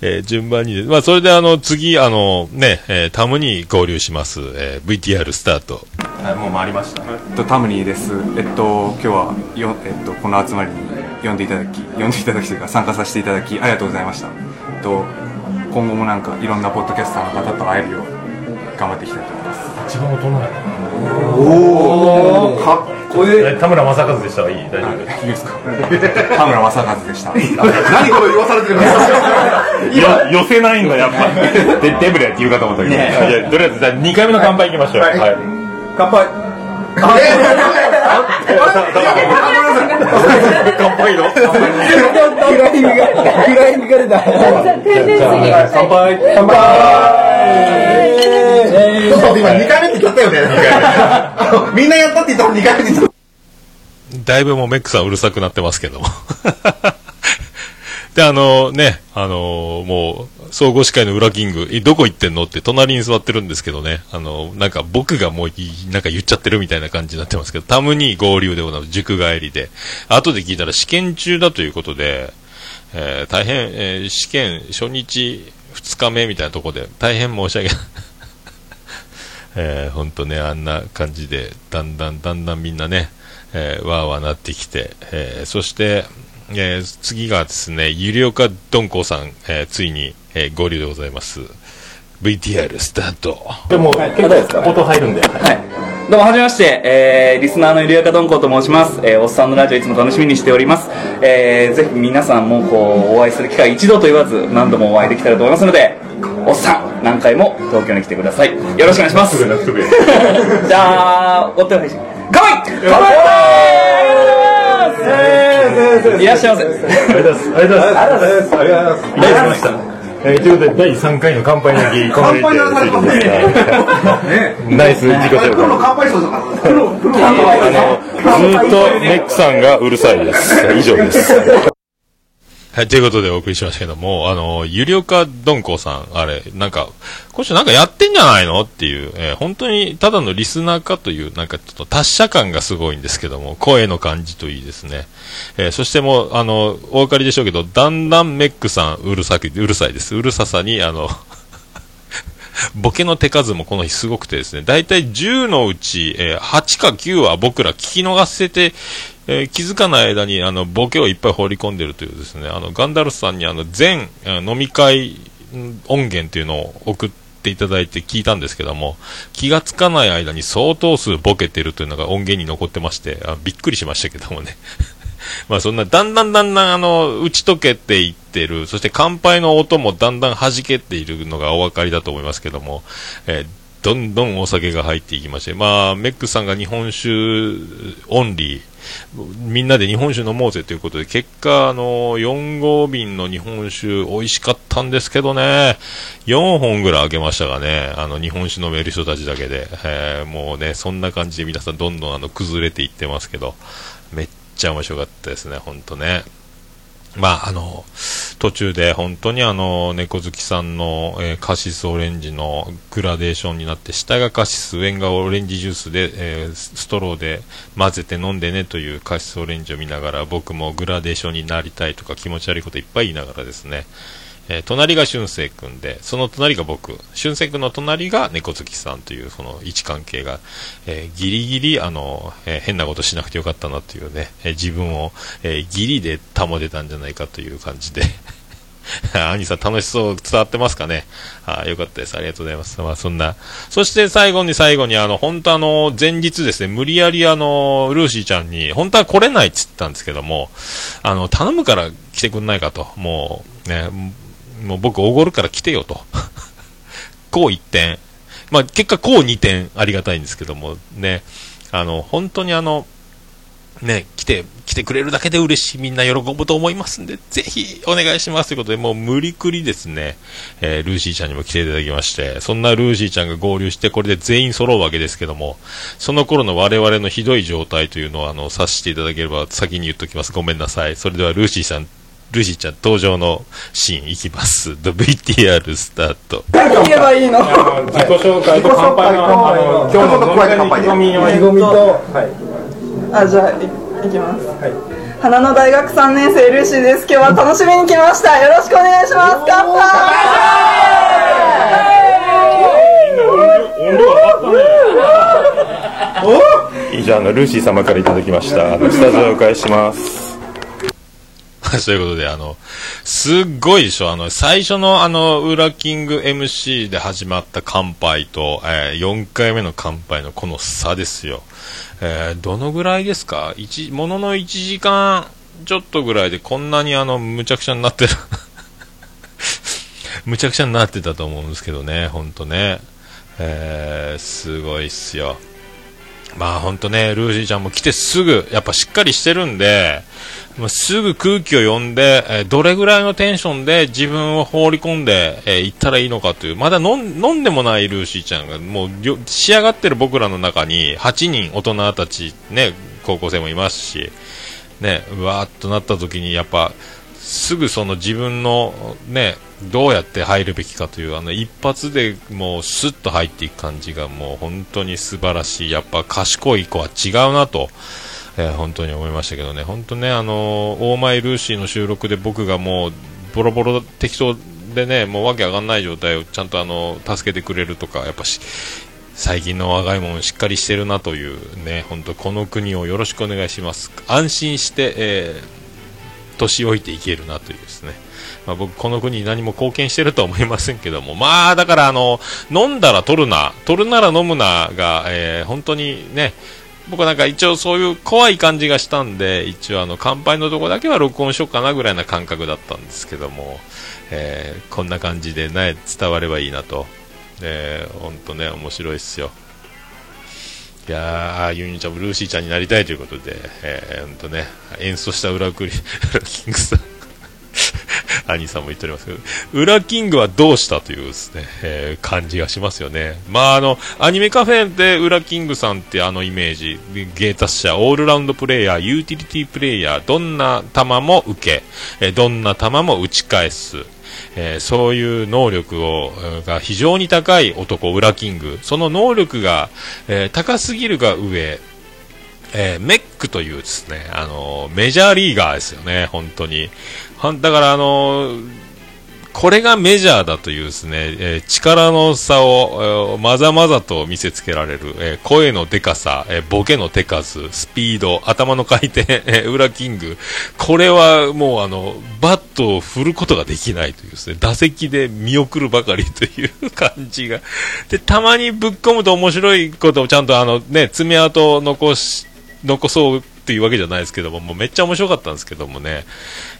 えー順番に、まあ、それであの、次、あの、ね、えータムに合流します。えー VTR スタート。はいもう回りました。えっとタムニーです。えっと今日はよえっとこの集まりに呼んでいただき呼んでいただきというか参加させていただきありがとうございました。えっと今後もなんかいろんなポッドキャスターの方と会えるよう頑張っていきたいと思います。一番大人やおおかっこいいね田村正和でした。いい。大丈夫です。か。田村正和でした。何これ言わされてる寄せないんだやっぱ。でデブレって言うかと思ったけど、いやとりあえずじゃあ2回目の乾杯いきましょう。はい、乾杯乾杯の乾杯乾杯ちょっと今2回目って言ったよねみんなやったって言ったのだいぶもうメックさんうるさくなってますけども。で、あのね、あのもう、総合司会の裏キング、どこ行ってんの？って隣に座ってるんですけどね、あのなんか僕がもう、なんか言っちゃってるみたいな感じになってますけど、タムに合流でございます。塾帰りで。後で聞いたら試験中だということで、えー大変、えー試験初日、2日目みたいなところで、大変申し訳ない。えー、ほんとね、あんな感じで、だんだんだんだんみんなね、えー、わーわーなってきて、えーそして、えー次がですね、ゆりおかどんこさん、えーついに、えー合流でございます。VTR スタート。でも結構音入るんで、はい。どうもはじめまして、えー、リスナーのゆりやかどんこと申します、えー、おっさんのラジオいつも楽しみにしております、えー、ぜひ皆さんもこうお会いする機会一度と言わず何度もお会いできたらと思いますのでおっさん何回も東京に来てください。よろしくお願いします。じゃあお手を配信。乾杯乾杯いらっしゃいませありがとうございますありがとうございますありがとうございますありがとうございましたえー、ということで第3回の乾杯の儀 この乾杯の乾杯。ね。ナイス自己紹プロの介乾杯賞だからプロプロのあの、ずっとメックさんがうるさいです。以上です。はい、ということでお送りしましたけども、あの、ゆりおかどんこさん、あれ、なんか、今週なんかやってんじゃないのっていう、えー本当にただのリスナーかという、なんかちょっと達者感がすごいんですけども、声の感じといいですね。えーそしてもう、あの、お分かりでしょうけど、だんだんメックさん、うるさく、うるさいです。うるささに、あの、ボケの手数もこの日すごくてですね、だいたい10のうち、えー8か9は僕ら聞き逃せて、えー気づかない間にあのボケをいっぱい放り込んでるというですね、あのガンダルスさんにあの全飲み会音源というのを送っていただいて聞いたんですけども、気がつかない間に相当数ボケてるというのが音源に残ってまして、あびっくりしましたけどもね。まあそんな、だんだんだんだんあの、打ち解けていってる、そして乾杯の音もだんだん弾けているのがお分かりだと思いますけども、えーどんどんお酒が入っていきまして、まあ、メックさんが日本酒オンリー、みんなで日本酒飲もうぜということで、結果、あの、4合瓶の日本酒美味しかったんですけどね、4本ぐらい開けましたがね、あの、日本酒飲める人たちだけで、えーもうね、そんな感じで皆さんどんどんあの、崩れていってますけど、めっちゃ面白かったですね、ほんとね。まあ、あの、途中で本当にあの、猫好きさんの、えーカシスオレンジのグラデーションになって、下がカシス、上がオレンジジュースで、えーストローで混ぜて飲んでねというカシスオレンジを見ながら、僕もグラデーションになりたいとか気持ち悪いこといっぱい言いながらですね、えー隣が俊生君で、その隣が僕、俊生君の隣が猫好きさんというその位置関係が、えーギリギリあの、えー変なことしなくてよかったなというね、え自分を、えーギリで保てたんじゃないかという感じで。兄さん楽しそう伝わってますかね？あよかったです。ありがとうございます。まあそんな。そして最後に最後にあの、本当あの、前日ですね、無理やりあの、ルーシーちゃんに、本当は来れないって言ったんですけども、あの、頼むから来てくんないかと。もう、ね、もう僕おごるから来てよと。こう1点。まあ結果こう2点ありがたいんですけども、ね、あの、本当にあの、ね、来て、来てくれるだけで嬉しい、みんな喜ぶと思いますんで、ぜひお願いしますということで、もう無理くりですね、えールーシーちゃんにも来ていただきまして、そんなルーシーちゃんが合流して、これで全員揃うわけですけども、その頃の我々のひどい状態というのを、あの、察していただければ先に言っときます。ごめんなさい。それではルーシーさん、ルーシーちゃん登場のシーンいきます。VTR スタート。言えばいいの？自己紹介と乾杯のあの今日の飲み会の意気込みを意気込みと、はい、あじゃあいいきます、花の大学3年生ルーシーです今日は楽しみに来ましたよろしくお願いします乾いいじゃああのルーシー様からいただきましたスタジオへお返しします そういうことで、あの、すっごいでしょ、あの、最初のあの、ウラキング MC で始まった乾杯と、えー4回目の乾杯のこの差ですよ。えーどのぐらいですか？一ものの1時間ちょっとぐらいでこんなにあの、むちゃくちゃになってる。むちゃくちゃになってたと思うんですけどね、ほんとね。えーすごいっすよ。まあ本当ね、ルーシーちゃんも来てすぐ、やっぱしっかりしてるんで、もうすぐ空気を読んで、えどれぐらいのテンションで自分を放り込んで、えーったらいいのかという、まだ飲んでもないルーシーちゃんが、もう仕上がってる僕らの中に8人大人たち、ね、高校生もいますし、ね、うわーっとなった時にやっぱ、すぐその自分のね、どうやって入るべきかという、あの一発でもうスッと入っていく感じがもう本当に素晴らしい。やっぱ賢い子は違うなと、えー本当に思いましたけどね。本当ね、あのーオーマイルーシーの収録で僕がもうボロボロ適当でね、もうわけわかんない状態をちゃんとあの、助けてくれるとか、やっぱし、最近の若い者しっかりしてるなというね、本当この国をよろしくお願いします。安心して、え年老いていけるなというですね。まあ、僕、この国に何も貢献してるとは思いませんけども、まあ、だから、あの、飲んだら取るな、取るなら飲むなが、え本当にね、僕なんか一応そういう怖い感じがしたんで、一応あの、乾杯のとこだけは録音しようかなぐらいな感覚だったんですけども、えーこんな感じでね、伝わればいいなと。えー、本当ね、面白いっすよ。いやー、ユニちゃんもルーシーちゃんになりたいということで、えー、ほんとね、演奏した裏クリ、キングさん、兄さんも言っておりますけど、裏キングはどうしたというですね、えー感じがしますよね。まあ、あの、アニメカフェで裏キングさんってあのイメージ、芸達者、オールラウンドプレイヤー、ユーティリティプレイヤー、どんな球も受け、えどんな球も打ち返す、えーそういう能力を、が非常に高い男、ウラキング。その能力が、えー高すぎるが上、えーメックというですね、あのーメジャーリーガーですよね、本当に。だから、あのこれがメジャーだというですね、えー力の差を、えーまざまざと見せつけられる、えー声のでかさ、えボケの手数、スピード、頭の回転、え、裏キング。これはもうあの、バットを振ることができないというですね、打席で見送るばかりという感じが。で、たまにぶっ込むと面白いことをちゃんとあのね、爪痕を残し、残そうっていうわけじゃないですけども、もうめっちゃ面白かったんですけどもね。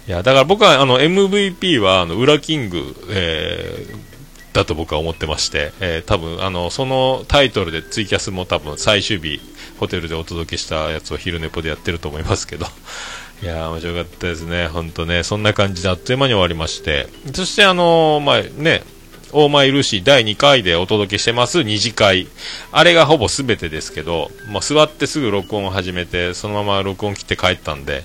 いや、だから僕はあの MVP はあの、裏キング、えーだと僕は思ってまして、えー多分あのそのタイトルでツイキャスも多分最終日ホテルでお届けしたやつを昼寝ぽでやってると思いますけど。いやー面白かったですね。本当ねそんな感じであっという間に終わりまして。そしてあのーまあねオーマイルーシー第2回でお届けしてます2次会。あれがほぼ全てですけど、まあ、座ってすぐ録音を始めて、そのまま録音切って帰ったんで、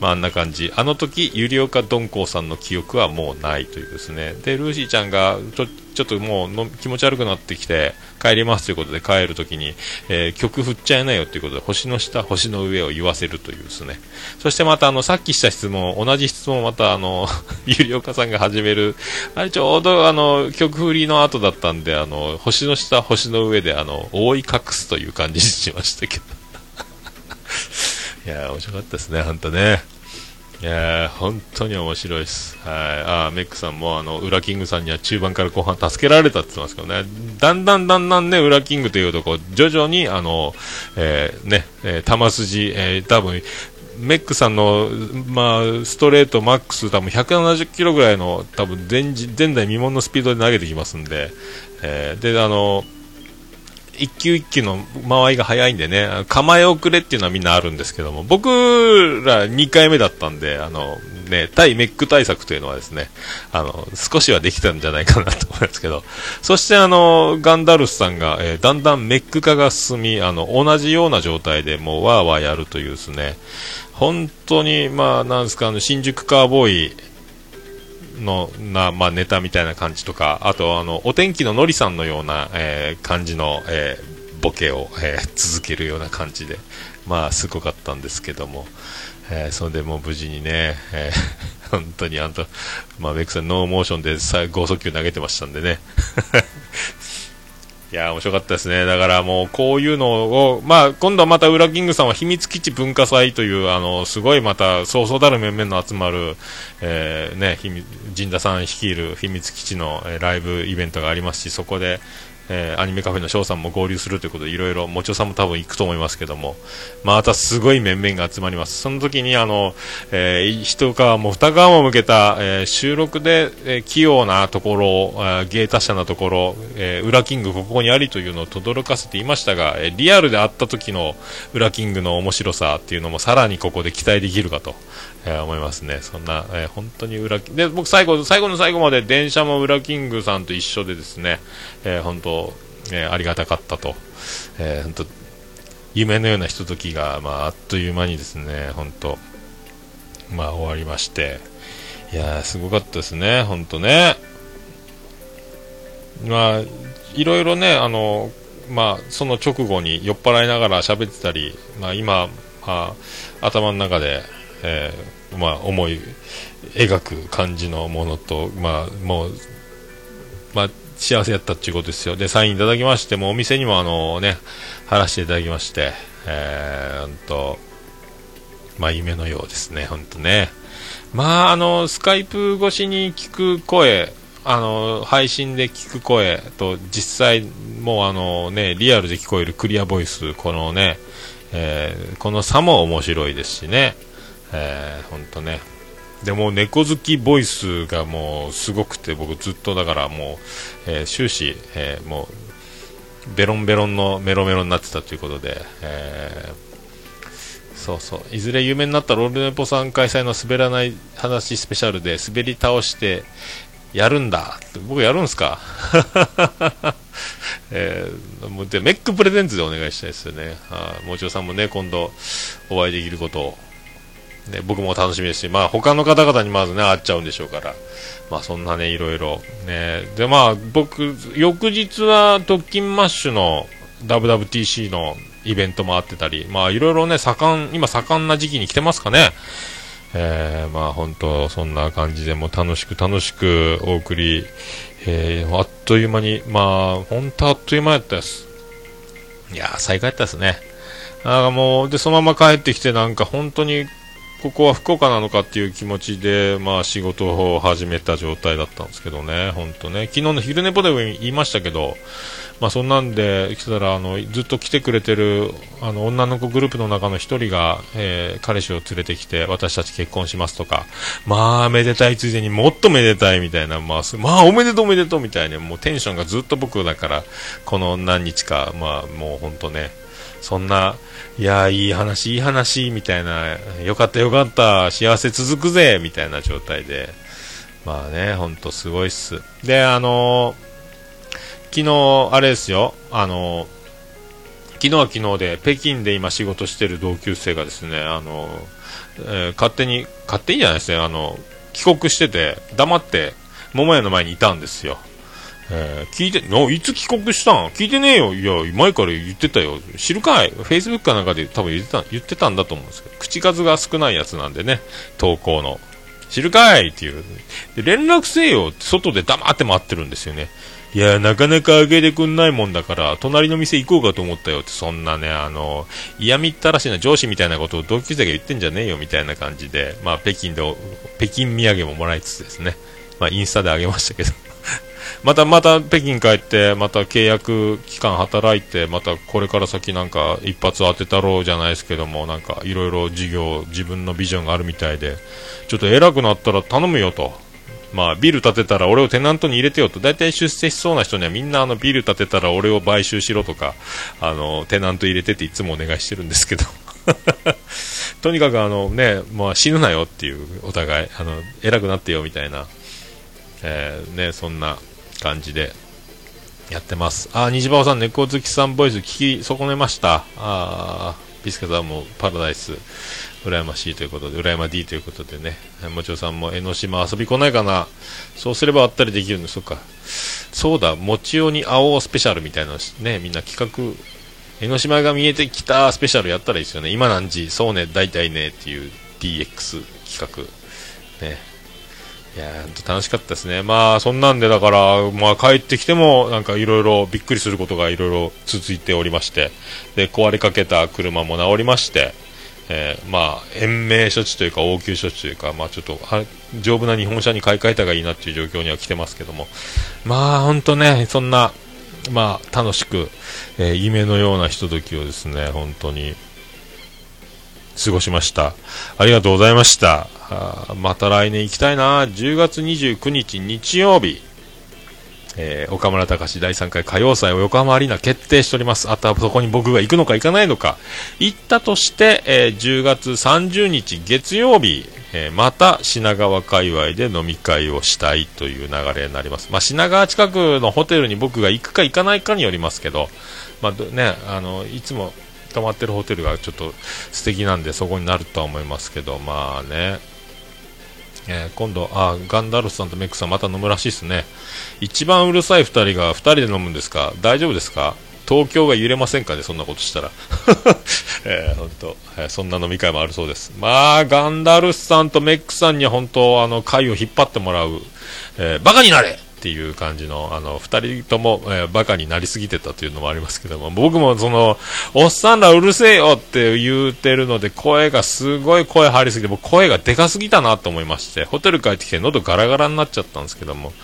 まあ、あんな感じ。あの時、ゆりおかどんこうさんの記憶はもうないというですね。で、ルーシーちゃんが、ちょ、ちょっともうの気持ち悪くなってきて、帰りますということで帰るときに、えー曲振っちゃいなよということで、星の下、星の上を言わせるというですね。そしてまた、あの、さっきした質問、同じ質問また、あの、ゆりおかさんが始める、あれちょうど、あの、曲振りの後だったんで、あの、星の下、星の上で、あの、覆い隠すという感じにしましたけど。いやー、面白かったですね、本当ね。いや、本当に面白いです。はい。あメックさんも、あの、ウラキングさんには中盤から後半助けられたって言ってますけどね。だんだんだんだんね、ウラキングというとこ、徐々に、あの、えーね、えー球筋、えー多分、メックさんの、まあ、ストレートマックス多分170キロぐらいの多分前前代未聞のスピードで投げてきますんで、えーで、あの、一球一球の間合いが早いんでね、構え遅れっていうのはみんなあるんですけども、僕ら2回目だったんで、あの、ね、対メック対策というのはですね、あの、少しはできたんじゃないかなと思いますけど、そしてあの、ガンダルスさんが、えーだんだんメック化が進み、あの、同じような状態でもうワーワーやるというですね、本当に、まあ、なんですか、あの、新宿カーボーイ、のな、まあ、ネタみたいな感じとか、あとあのお天気ののりさんのような、えー感じの、えーボケを、えー続けるような感じで、まあ、すごかったんですけども、えそれでもう無事にね、え 本当にあんた、まあ、メイクさんノーモーションでさ剛速球投げてましたんでね。いや面白かったですね。だからもうこういうのを、まあ今度はまたウラキングさんは秘密基地文化祭という、あの、すごいまたそうそうたる面々の集まる、えーね、秘密陣田さん率いる秘密基地の、えーライブイベントがありますし、そこで、えーアニメカフェの翔さんも合流するということで、いろいろ、もちおさんも多分行くと思いますけども、またすごい面々が集まります。その時に、あの、えー一側も二側も向けた、えー収録で、えー器用なところ、あー芸達者なところ、えー、裏キングここにありというのを轟かせていましたが、えーリアルで会った時の裏キングの面白さっていうのもさらにここで期待できるかと、えー思いますね。そんな、えー本当に裏、で、僕最後、最後の最後まで電車も裏キングさんと一緒でですね、えー本当、えありがたかったと、え本当、夢のようなひとときが、まあ、あっという間にですね、本当、まあ終わりまして、いやー、すごかったですね、本当ね。まあ、いろいろね、あの、まあ、その直後に酔っ払いながら喋ってたり、まあ、今、まあ、頭の中で、えーまあ、思い描く感じのものと、まあ、もう、まあ、幸せやったっていうことですよ。で、サインいただきまして、もお店にもあのね、貼らせていただきまして、えー、んと、まあ、夢のようですね、ほんとね。まあ、あの、スカイプ越しに聞く声、あの、配信で聞く声と、実際、もうあのね、リアルで聞こえるクリアボイス、このね、えーこの差も面白いですしね、えー、ほんとね。でも猫好きボイスがもうすごくて僕ずっとだからもう、えー終始、えーもうベロンベロンのメロメロになってたということで、えーそうそう。いずれ有名になったロールネポさん開催の滑らない話スペシャルで滑り倒してやるんだ。僕やるんすか？えーもうでメックプレゼンツでお願いしたいですよね。はいもちろさんもね今度お会いできることを。ね、僕も楽しみですし、まあ、他の方々にまずね、会っちゃうんでしょうから、まあ、そんなね、いろいろ、ね、で、まあ、僕、翌日は、特勤マッシュの WWTC のイベントもあってたり、まあ、いろいろね、盛ん、今盛んな時期に来てますかね。えー、まあ、本当そんな感じで、も楽しく楽しくお送り、えー、あっという間に、まあ、本当あっという間やったです。いやー、最高やったですね。あもう、で、そのまま帰ってきて、なんか本当に、ここは福岡なのかっていう気持ちで、まあ仕事を始めた状態だったんですけどね、本当ね。昨日の昼寝ポでも言いましたけど、まあそんなんで来てたら、あの、ずっと来てくれてる、あの、女の子グループの中の一人が、えー彼氏を連れてきて、私たち結婚しますとか、まあ、めでたいついでにもっとめでたいみたいな、まあ、まあ、おめでとうおめでとうみたいな、もうテンションがずっと僕だから、この何日か、まあ、もう本当ね、そんな、いや、いい話、いい話、みたいな、よかったよかった、幸せ続くぜ、みたいな状態で、まあね、ほんとすごいっす。で、あのー昨日、あれですよ、あのー昨日は昨日で、北京で今仕事してる同級生がですね、あのえ勝手に、勝手にじゃないですね、あの、帰国してて、黙って、桃屋の前にいたんですよ。えー聞いて、ないつ帰国したん？聞いてねえよ。いや、前から言ってたよ。知るかい ?Facebook かなんかで多分言ってた、言ってたんだと思うんですけど、口数が少ないやつなんでね、投稿の。知るかい？っていう。で、連絡せえよって外で黙って待ってるんですよね。いや、なかなかあげてくんないもんだから、隣の店行こうかと思ったよって、そんなね、あの、嫌みったらしいな上司みたいなことを同級生が言ってんじゃねえよみたいな感じで、まあ、北京で、北京土産ももらいつつですね、まあ、インスタであげましたけど、またまた北京帰って、また契約期間働いて、またこれから先なんか一発当てたろうじゃないですけども、なんかいろいろ事業、自分のビジョンがあるみたいで、ちょっと偉くなったら頼むよと。まあ、ビル建てたら俺をテナントに入れてよと。大体出世しそうな人にはみんなあのビル建てたら俺を買収しろとか、あの、テナント入れてっていつもお願いしてるんですけど。とにかくあのね、まあ死ぬなよっていう、お互い、あの、偉くなってよみたいな、えーね、そんな感じでやってます。あ、虹馬さん、猫好きさんボイス聞き損ねました。あービスケさんもパラダイス、羨ましいということで、羨ま D ということでね、もちろさんも江ノ島遊び来ないかな。そうすればあったりできるんで、そっか。そうだ、もちおに青スペシャルみたいなのね、みんな企画江ノ島が見えてきたスペシャルやったらいいですよね。今何時そうね、大体ね、っていう DX 企画。ね。いやー、ほんと楽しかったですね。まあ、そんなんで、だから、まあ、帰ってきても、なんかいろいろびっくりすることがいろいろ続いておりまして、で、壊れかけた車も治りまして、えーまあ、延命処置というか、応急処置というか、まあ、ちょっと、丈夫な日本車に買い替えた方がいいなっていう状況には来てますけども、まあ、ほんとね、そんな、まあ、楽しく、えー夢のようなひとときをですね、本当に、過ごしました。ありがとうございました。また来年行きたいな。10月29日日曜日、えー岡村隆史第3回歌謡祭を横浜アリーナ決定しております。あとはそこに僕が行くのか行かないのか。行ったとして、えー10月30日月曜日、えーまた品川界隈で飲み会をしたいという流れになります。まあ、品川近くのホテルに僕が行くか行かないかによりますけど、まあね、あのいつも泊まってるホテルがちょっと素敵なんでそこになるとは思いますけど、まあね、えー今度あガンダルスさんとメックさんまた飲むらしいですね。一番うるさい2人が2人で飲むんですか？大丈夫ですか？東京が揺れませんかね？そんなことしたら。えー、本当、えーそんな飲み会もあるそうです。まあガンダルスさんとメックさんには本当あの会を引っ張ってもらう、えーバカになれ！っていう感じのあの2人とも、えーバカになりすぎてたというのもありますけども僕もそのおっさんらうるせえよって言うてるので声がすごい声張りすぎて僕声がでかすぎたなと思いましてホテル帰ってきて喉ガラガラになっちゃったんですけども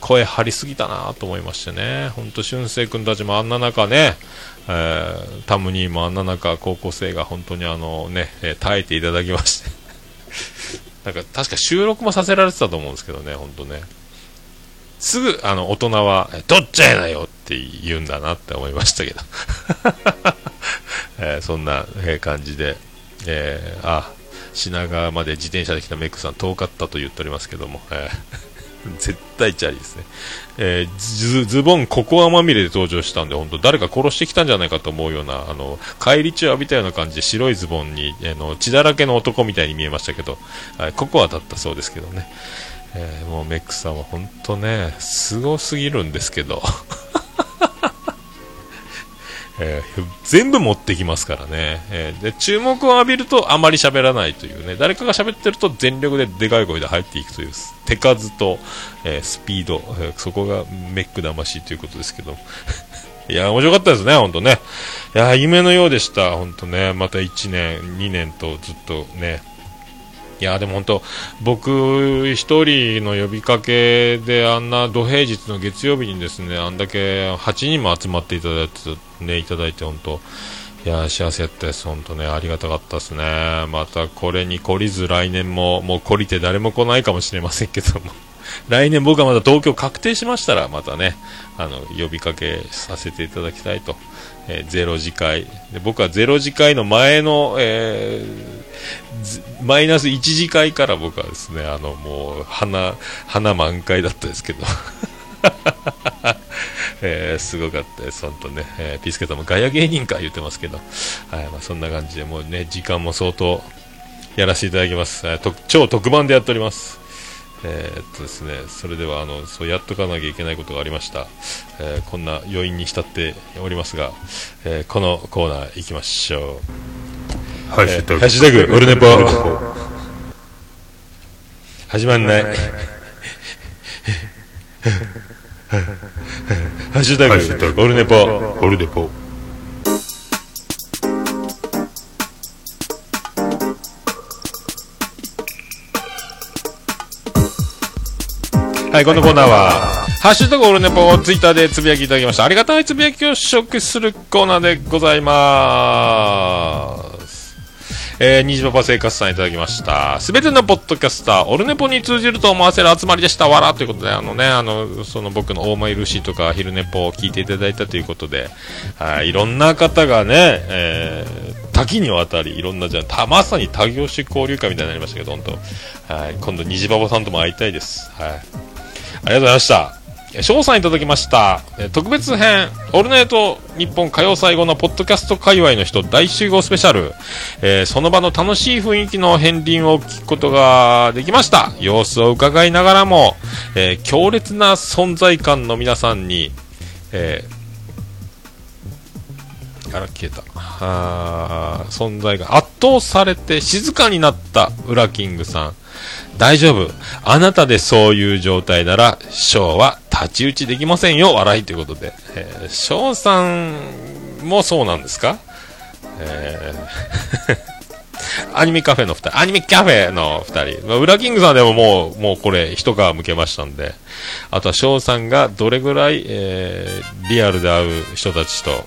声張りすぎたなと思いましてね本当俊生君たちもあんな中ねえータムニーもあんな中高校生が本当にあのね、えー耐えていただきまして。なんか確か収録もさせられてたと思うんですけどね本当ね。すぐあの大人は取っちゃえなよって言うんだなって思いましたけど、えーそんな、感じで、えーあ品川まで自転車で来たメックさん遠かったと言っておりますけども、えー 絶対チャリですね、えーズボンココアまみれで登場したんで本当誰か殺してきたんじゃないかと思うようなあの帰り中浴びたような感じで白いズボンに、あの血だらけの男みたいに見えましたけど、はいココアだったそうですけどね。えーもうメックさんは本当ね、すごすぎるんですけど、えー全部持ってきますからね、えーで注目を浴びるとあまり喋らないというね。誰かが喋ってると全力ででかい声で入っていくという手数と、えースピード、えそこがメック魂ということですけど。いや面白かったですね、本当ね。いや夢のようでした、本当ね。また1年、2年とずっとねいやでも本当、僕一人の呼びかけであんな土平日の月曜日にですねあんだけ8人も集まっていただいて、ね、いただいて本当、いや幸せやったです、本当ね、ありがたかったですね、またこれに懲りず来年ももう懲りて誰も来ないかもしれませんけども。来年僕はまた東京確定しましたらまたねあの呼びかけさせていただきたいと、えーゼロ次会。で僕はゼロ次会の前の、えーマイナス1次会から僕はですねあのもう花花満開だったですけど。えーすごかったです、本当ね、えーピスケさんもガヤ芸人か言ってますけど、はいまあ、そんな感じで、もうね、時間も相当やらせていただきます、えーと超特番でやっております。えーっとですね、それではあのそうやっとかなきゃいけないことがありました、えこんな余韻に浸っておりますが、えこのコーナー行きましょう。ハッシュタグえーハッシュタグオルネポ。始まんない。ハッシュタハッシュタグオルネポ。オルネポ。はい、このコーナーは、ハッシュタグオルネポをツイッターでつぶやきいただきました。ありがたいつぶやきを紹介するコーナーでございます。えー、虹パパ生活さんいただきました。すべてのポッドキャスター、オルネポに通じると思わせる集まりでした。わらということで、あのね、あの、その僕のオーマイルシーとか、昼ネポを聞いていただいたということで、はい、いろんな方がね、えー多岐にわたり、いろんな、じゃたまさに多業種交流会みたいになりましたけど、本当はい、今度、虹パパさんとも会いたいです。はい。ありがとうございました。翔さんいただきました。特別編、オルナイト日本歌謡最後のポッドキャスト界隈の人大集合スペシャル。えーその場の楽しい雰囲気の片鱗を聞くことができました。様子を伺いながらも、えー強烈な存在感の皆さんに、えーあら、消えた。あ存在が圧倒されて静かになったウラキングさん。大丈夫。あなたでそういう状態なら、ショーは太刀打ちできませんよ、笑いということで。えー、さんもそうなんですか？えー アニメカフェの2人、アニメカフェの2人、まあ、ウラキングさんでももう、もうこれ、一皮向けましたんで、あとは翔さんがどれぐらい、えー、リアルで会う人たちと、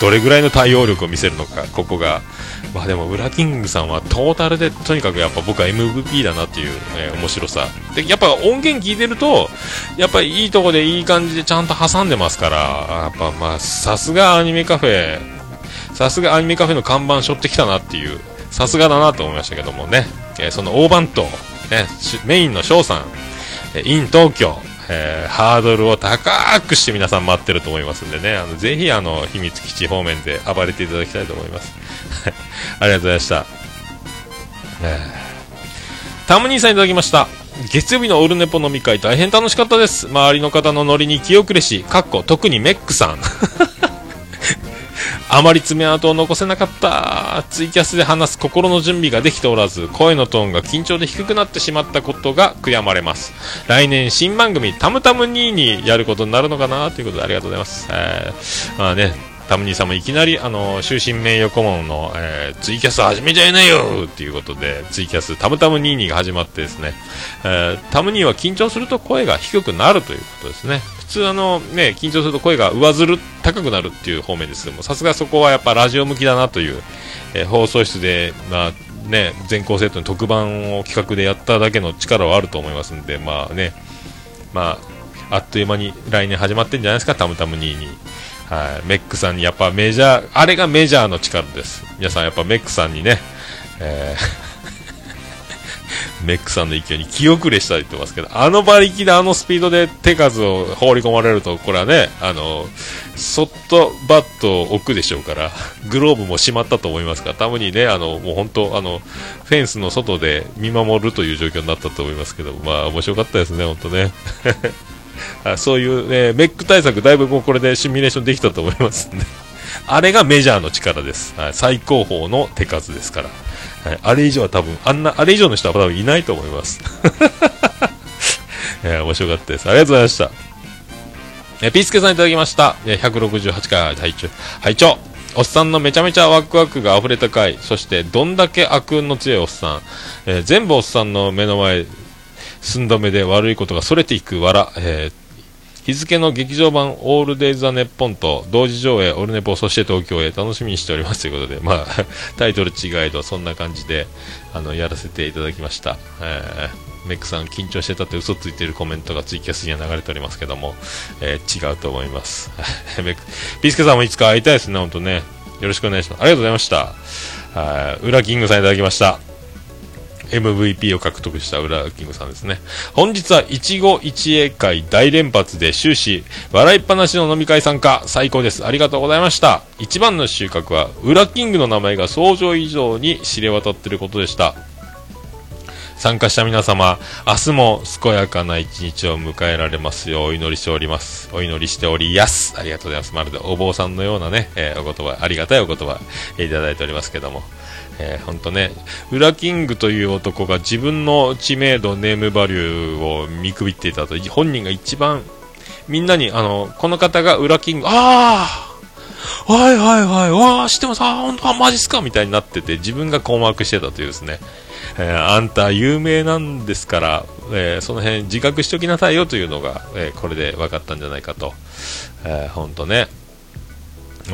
どれぐらいの対応力を見せるのか、ここが、まあでも、ウラキングさんはトータルでとにかくやっぱ僕は MVP だなっていう、え、面白さ。で、やっぱ音源聞いてると、やっぱいいとこでいい感じでちゃんと挟んでますから、やっぱまあ、さすがアニメカフェ、さすがアニメカフェの看板背負ってきたなっていう、さすがだなと思いましたけどもね、えー、その大番頭、ね、メインの翔さん、え、イン東京、えー、ハードルを高くして皆さん待ってると思いますんでね、あのぜひあの秘密基地方面で暴れていただきたいと思います。ありがとうございました。えー、タム兄さんいただきました。月曜日のオルネポ飲み会大変楽しかったです。周りの方のノリに気遅れし、かっこ特にメックさん。あまり爪痕を残せなかった。ツイキャスで話す心の準備ができておらず声のトーンが緊張で低くなってしまったことが悔やまれます。来年新番組「たむたむ2」にやることになるのかなということでありがとうございます、えー、まあねタムニーさんもいきなり、あの、終身名誉顧問の、えー、ツイキャス始めちゃいなよっていうことで、ツイキャス、タムタムニーニーが始まってですね、えー、タムニーは緊張すると声が低くなるということですね。普通あの、ね、緊張すると声が上ずる、高くなるっていう方面ですけども、さすがそこはやっぱラジオ向きだなという、えー、放送室で、まあ、ね、全校生徒に特番を企画でやっただけの力はあると思いますんで、まあね、まあ、あっという間に来年始まってんじゃないですか、たむたむ2に。はい、メックさんにやっぱメジャー、あれがメジャーの力です。皆さんやっぱメックさんにね、えー、メックさんの勢いに気遅れしたいと言ってますけど、あの馬力であのスピードで手数を放り込まれると、これはね、あの、そっとバットを置くでしょうから、グローブもしまったと思いますから、たまにね、あの、もう本当、あの、フェンスの外で見守るという状況になったと思いますけど、まあ面白かったですね、本当ね。あそういう、ね、メック対策、だいぶもうこれでシミュレーションできたと思いますんで、あれがメジャーの力です。はい、最高峰の手数ですから。はい、あれ以上は多分、あんな、あれ以上の人は多分いないと思います。え面白かったです。ありがとうございました。えピースケさんいただきました。え168回拝聴。拝聴。おっさんのめちゃめちゃワクワクが溢れた回、そしてどんだけ悪運の強いおっさん、えー、全部おっさんの目の前寸止めで悪いことがそれていくわえー、日付の劇場版オールデイズ・ザ・ネッポンと同時上映オルネポそして東京へ楽しみにしております。ということで、まあ、タイトル違いとそんな感じであのやらせていただきました、えー、メックさん緊張してたって嘘ついてるコメントがツイキャスには流れておりますけども、えー、違うと思います。メックピースケさんもいつか会いたいですね本当ね。よろしくお願いします。ありがとうございました。ウラキングさんいただきました。MVP を獲得した浦キングさんですね。本日は一期一会会大連発で終始、笑いっぱなしの飲み会参加、最高です。ありがとうございました。一番の収穫は、裏キングの名前が想像以上に知れ渡っていることでした。参加した皆様、明日も健やかな一日を迎えられますようお祈りしております。お祈りしておりやす。ありがとうございます。まるでお坊さんのようなね、えー、お言葉、ありがたいお言葉え、いただいておりますけども。えー、ほんとね、ウラキングという男が自分の知名度、ネームバリューを見くびっていたと、本人が一番、みんなに、あの、この方がウラキング、ああはいはいはい、わあ、知ってます、あ、本当はマジっすかみたいになってて、自分が困惑してたというですね、えー、あんた有名なんですから、えー、その辺自覚しておきなさいよというのが、えー、これで分かったんじゃないかと、えー、本当ね、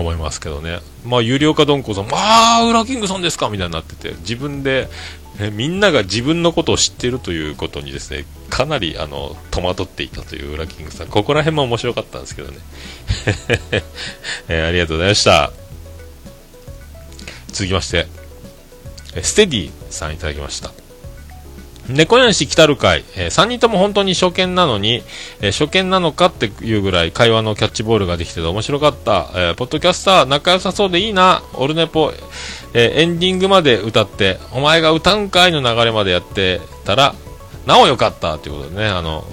思いますけどね。まあ、有料化どんこさんも、ああ、ウラキングさんですかみたいになってて、自分で、えみんなが自分のことを知ってるということにですね、かなり、あの、戸惑っていたというウラキングさん。ここら辺も面白かったんですけどね。えー、ありがとうございました。続きまして、ステディさんいただきました。猫屋敷来たる会、えー、3人とも本当に初見なのに、えー、初見なのかっていうぐらい会話のキャッチボールができてて面白かった、えー、ポッドキャスター仲良さそうでいいな、オルネポ、えエンディングまで歌って、お前が歌うんかいの流れまでやってたら、なおよかったということでね、あの、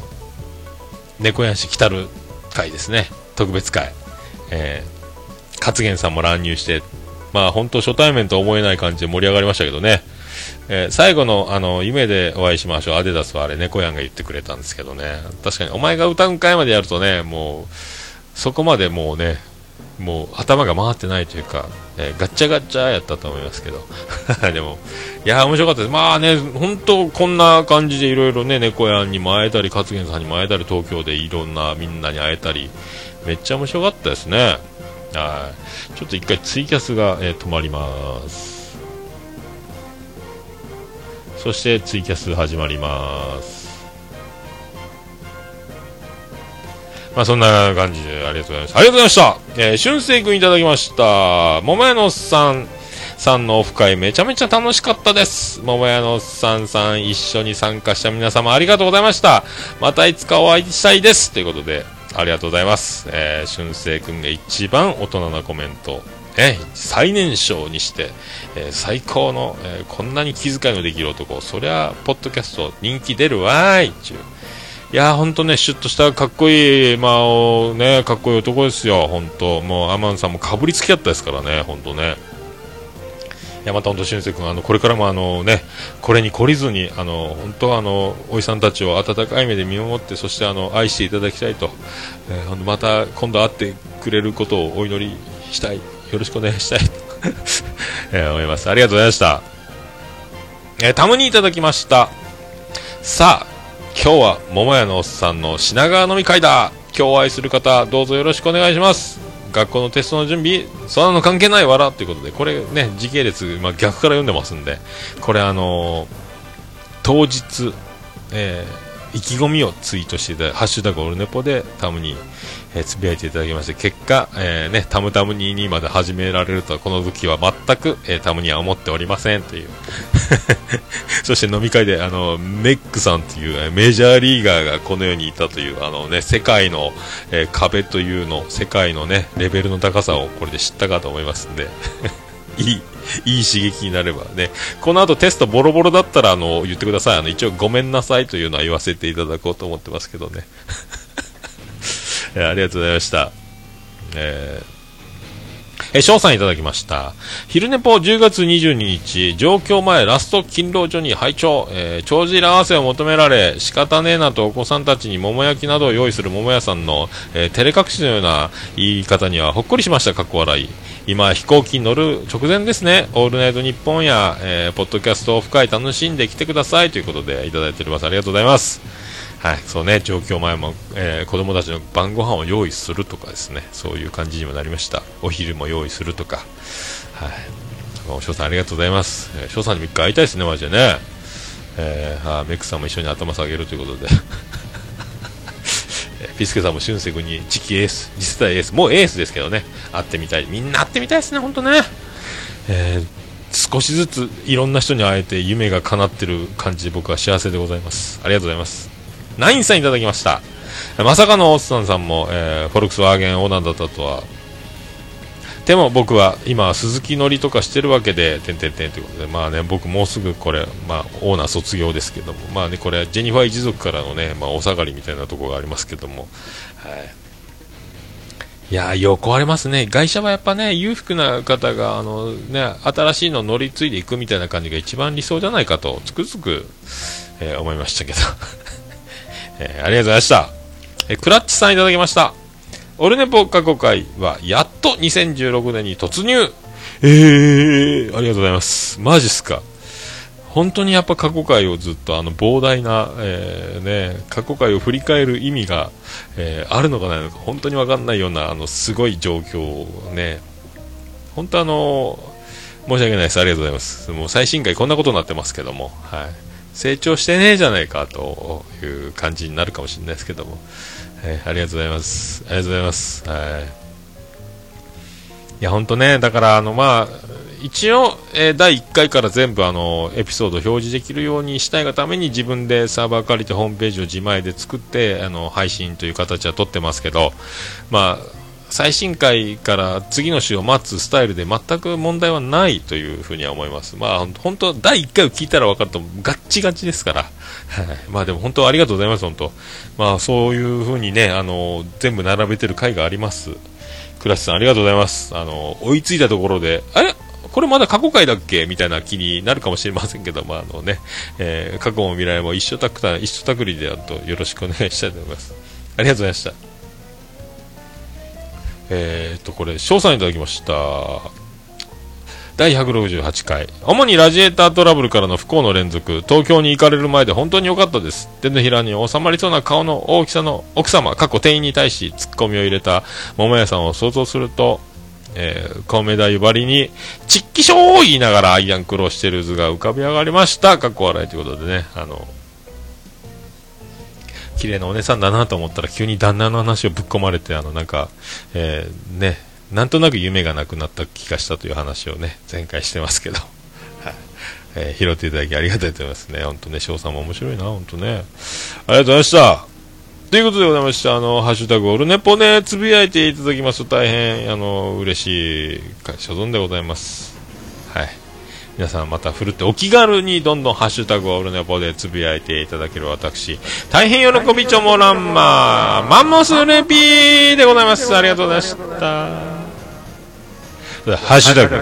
猫屋敷来たる会ですね、特別会。え勝元さんも乱入して、まあ本当初対面と思えない感じで盛り上がりましたけどね。えー最後の、あの、夢でお会いしましょう。アデダスはあれ、猫やんが言ってくれたんですけどね。確かに、お前が歌う会までやるとね、もう、そこまでもうね、もう頭が回ってないというか、えーガッチャガッチャやったと思いますけど。でも、いや面白かったです。まあね、本当こんな感じでいろいろね、猫やんにも会えたり、勝元さんにも会えたり、東京でいろんなみんなに会えたり、めっちゃ面白かったですね。はい。ちょっと一回ツイキャスが、えー止まります。そしてツイキャス始まります。まあそんな感じでありがとうございます。ありがとうございました。えー、俊生君いただきました。桃屋のおっさんさんのオフ会めちゃめちゃ楽しかったです。桃屋のおっさんさん一緒に参加した皆様ありがとうございました。またいつかお会いしたいです。ということで、ありがとうございます。えー、俊生君が一番大人なコメント。え最年少にして、えー最高の、えーこんなに気遣いのできる男、そりゃ、ポッドキャスト人気出るわーい、ちゅう。いやー、ほんとね、シュッとしたかっこいい、まあ、ね、かっこいい男ですよ、ほんと。もう、アマンさんもかぶりつきやったですからね、ほんとね。いや、またほんと、俊介君、あの、これからもあのね、これに懲りずに、あの、本当あの、おじさんたちを温かい目で見守って、そしてあの、愛していただきたいと。えーまた、今度会ってくれることをお祈りしたい。よろしくお願いしたい、え思います。ありがとうございました。えー、たまにいただきました。さあ、今日は桃屋のおっさんの品川飲み会だ今日お会いする方どうぞよろしくお願いします学校のテストの準備そんなの関係ないわらということでこれね時系列、まあ、逆から読んでますんでこれあのー当日、えー意気込みをツイートしていただいてハッシュタグオルネポでタムに、えーつぶやいていただきまして結果、えーね、タムタム22まで始められるとはこの時は全く、えータムには思っておりませんという。そして飲み会であのメックさんというメジャーリーガーがこの世にいたというあの、ね、世界の、え壁というの世界の、ね、レベルの高さをこれで知ったかと思いますんで。いいいい刺激になればね。この後テストボロボロだったらあの言ってください。あの一応ごめんなさいというのは言わせていただこうと思ってますけどね。ありがとうございましたえーえ、翔さんいただきました。昼寝ぽ10月22日、上京前ラスト勤労所に拝聴、えー、帳尻合わせを求められ、仕方ねえなとお子さんたちに桃焼きなどを用意する桃屋さんの、えー照れ隠しのような言い方にはほっこりしました、かっこ笑い。今、飛行機に乗る直前ですね。オールナイトニッポンや、えーポッドキャストオフ会楽しんできてくださいということでいただいております。ありがとうございます。はい、そうね、上京前も、えー子供たちの晩ご飯を用意するとかですね、そういう感じにもなりました。お昼も用意するとか。はい。もう翔さんありがとうございます。えー翔さんにも一回会いたいですね、マジでね。えーあメックさんも一緒に頭下げるということで。えピスケさんも俊介君に次期エース、次世代エース、もうエースですけどね、会ってみたい。みんな会ってみたいですね、本当ね。えー少しずついろんな人に会えて夢が叶ってる感じで僕は幸せでございます。ありがとうございます。ナインさんいただきました。まさかのオッサンさんも、えーフォルクスワーゲンオーナーだったとは。でも僕は今、鈴木乗りとかしてるわけで、てんてんてんということで、まあね、僕もうすぐこれ、まあ、オーナー卒業ですけども、まあね、これ、ジェニファー一族からのね、まあ、お下がりみたいなところがありますけども、はい。いやー、よく壊れますね。外車はやっぱね、裕福な方が、あのね、新しいの乗り継いでいくみたいな感じが一番理想じゃないかと、つくづく、えー思いましたけど。えーありがとうございました。えークラッチさんいただきました。オルネポ過去回は、やっと2016年に突入えー、ありがとうございます。マジっすか。本当にやっぱ過去回をずっとあの膨大な、えーね、過去回を振り返る意味が、えーあるのかないのか本当に分かんないようなあのすごい状況をね本当あの申し訳ないですありがとうございますもう最新回こんなことになってますけども、はい、成長してねえじゃないかという感じになるかもしれないですけども、えーありがとうございます。ありがとうございます。はい。いや本当ねだからあのまあ一応、えー第1回から全部あのエピソード表示できるようにしたいがために自分でサーバー借りてホームページを自前で作ってあの配信という形は取ってますけど、まあ、最新回から次の週を待つスタイルで全く問題はないというふうには思います。まあ本当第1回を聞いたら分かるとガッチガチですから。まあでも本当ありがとうございます、本当。まあそういうふうにね、あの、全部並べてる回があります。倉石さんありがとうございます。あの、追いついたところで、あれ？これまだ過去回だっけ？みたいな気になるかもしれませんけど、まあ、あのね、えー過去も未来も一緒たくた、一緒たくりであとよろしくお願いしたいと思います。ありがとうございました。えーっと、これ、翔さんいただきました。第168回。主にラジエータートラブルからの不幸の連続。東京に行かれる前で本当に良かったです。手のひらに収まりそうな顔の大きさの奥様過去店員に対しツッコミを入れた。桃屋さんを想像するとえー、コウメ太ばりに、ちっきしょー言いながらアイアンクローしてる図が浮かび上がりました。かっこ笑いということでね、あの、綺麗なお姉さんだなと思ったら急に旦那の話をぶっ込まれて、あの、なんか、えーね、なんとなく夢がなくなった気がしたという話をね、前回してますけど、えー拾っていただきありがたいと思いますね。本当ね、翔さんも面白いな、本当ね。ありがとうございました。ということでございまして、あの、ハッシュタグオルネポでつぶやいていただきますと大変、あの、嬉しい所存でございます。皆さんまたふるってお気軽にどんどんハッシュタグオルネポでつぶやいていただける私、大変喜びちょもらんま、マンモスレピーでございます。ありがとうございました。ハッシュタグ、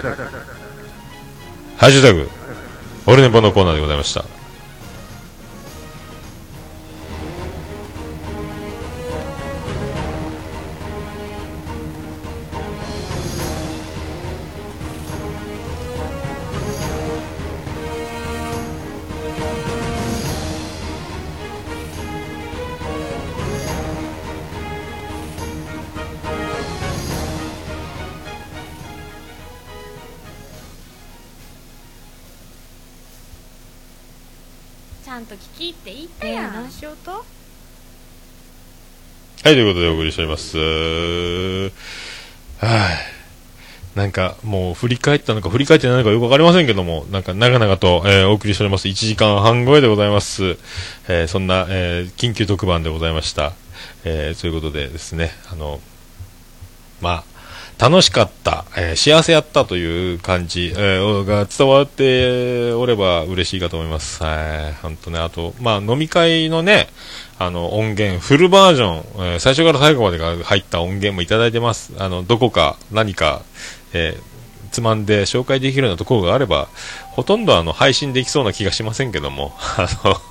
ハッシュタグ、オルネポのコーナーでございました。はいということでお送りしております。はい。なんか、もう振り返ったのか振り返ってないのかよくわかりませんけども、なんか長々と、えーお送りしております。1時間半超えでございます。えーそんな、えー緊急特番でございました。えーということでですね、あの、まあ、楽しかった、え幸せやったという感じ、えーが伝わっておれば嬉しいかと思います。はい。本当ね、あと、まあ、飲み会のね、あの、音源、フルバージョン、えー最初から最後までが入った音源もいただいてます。あの、どこか、何か、えーつまんで紹介できるようなところがあれば、ほとんどあの、配信できそうな気がしませんけども、あの、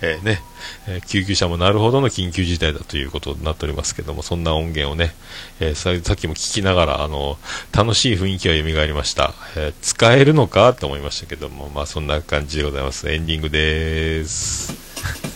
えね、え救急車もなるほどの緊急事態だということになっておりますけども、そんな音源をね、えーささっきも聞きながら、あの、楽しい雰囲気が蘇りました。えー使えるのかと思いましたけども、まあそんな感じでございます。エンディングです。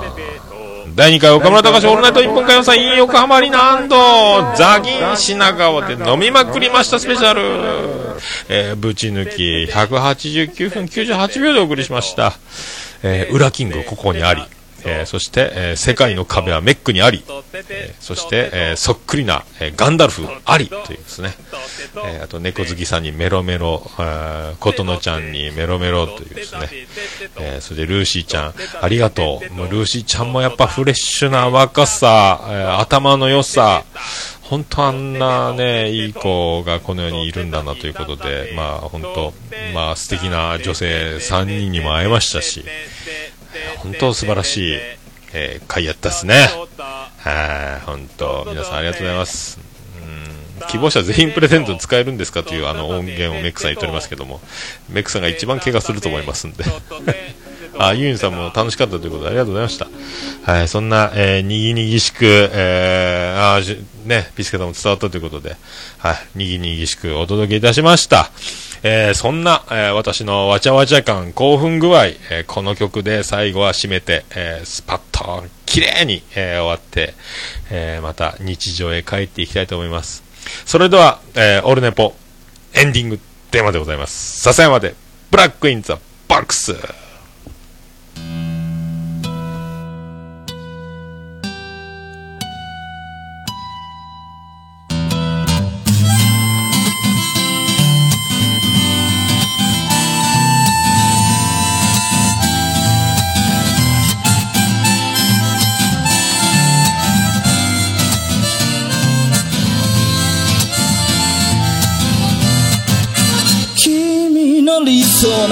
第2回岡村隆史オールナイト日本歌謡祭 in 横浜リナンドザギン品川で飲みまくりましたスペシャル、えーぶち抜き189分98秒でお送りしました、えー、裏キングここにあり。えーそして、えー世界の壁はメックにあり、えーそして、えそっくりな、えガンダルフありというですね、えあと猫好きさんにメロメロ、琴乃ちゃんにメロメロというですね、えそれでルーシーちゃんありがとう。もうルーシーちゃんもやっぱフレッシュな若さ、え頭の良さ本当あんなね、いい子がこの世にいるんだなということで、まあ本当、まあ素敵な女性3人にも会えましたし、本当素晴らしい、えー回やったっすね。はい、本当、皆さんありがとうございます。うん希望者全員プレゼントに使えるんですかというあの音源をメックさん言っておりますけども、メックさんが一番怪我すると思いますんで。あ、ユンさんも楽しかったということでありがとうございました。はい、そんな、えーにぎにぎしく、えー、あじね、ピスケさんも伝わったということで、はい、にぎにぎしくお届けいたしました。えーそんな、えー私のわちゃわちゃ感、興奮具合、えーこの曲で最後は締めて、えースパッと、綺麗に、えー終わって、えーまた日常へ帰っていきたいと思います。それでは、えーオルネポ、エンディングテーマでございます。笹山で、ブラックインザボックス。「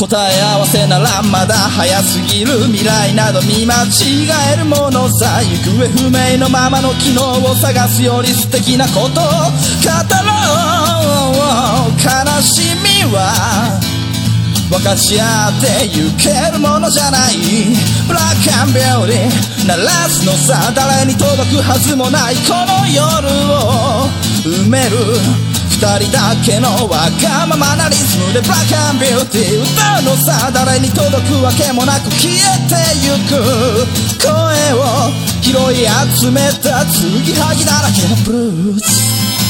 答え合わせならまだ早すぎる未来など見間違えるものさ行方不明のままの機能を探すより素敵なことを語ろう。悲しみは分かち合ってゆけるものじゃない。ブラックアンビューティー鳴らすのさ誰に届くはずもないこの夜を埋める。二人だけのわがままなリズムでブラックアンビューティー歌うのさ誰に届くわけもなく消えてゆく声を拾い集めたつぎはぎだらけのブルース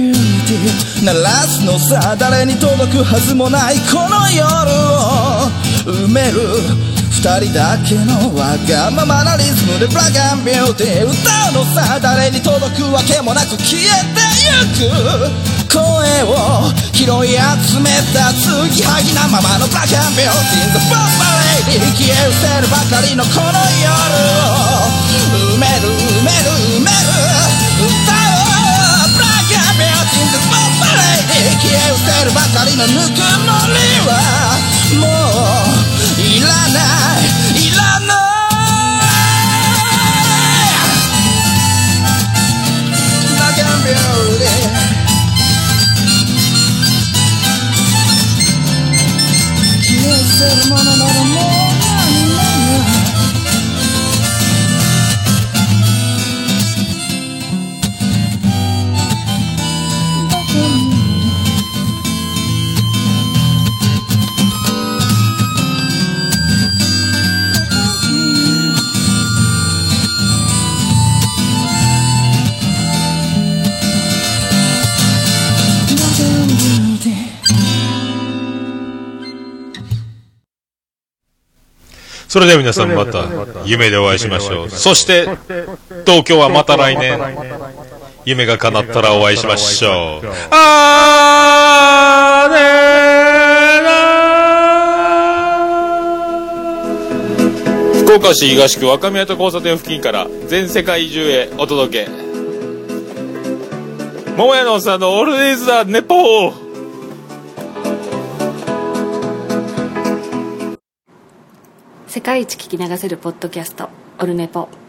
ックアンビューティー鳴らすのさ誰に届くはずもないこの夜を埋める二人だけのわがままなリズムでブラックアンビューティー歌うのさ誰に届くわけもなく消えてゆく声を拾い集めた継ぎはぎなままのブラックアンビューティー The First Lady 消え失せるばかりのこの夜を埋める埋める埋める歌ビューティー The First Lady 消え失せるばかりのぬくもりはもういらないいらないブラックアンビューティー消え失せるものならもうそれでは皆さんまた夢でお会いしましょう。そして、東京はまた来年、夢が叶ったらお会いしましょう。あーねー福岡市東区若宮と交差点付近から全世界中へお届け。桃屋のおっさんのオールディーズ・ザ・ネポー世界一聞き流せるポッドキャストオルネポ。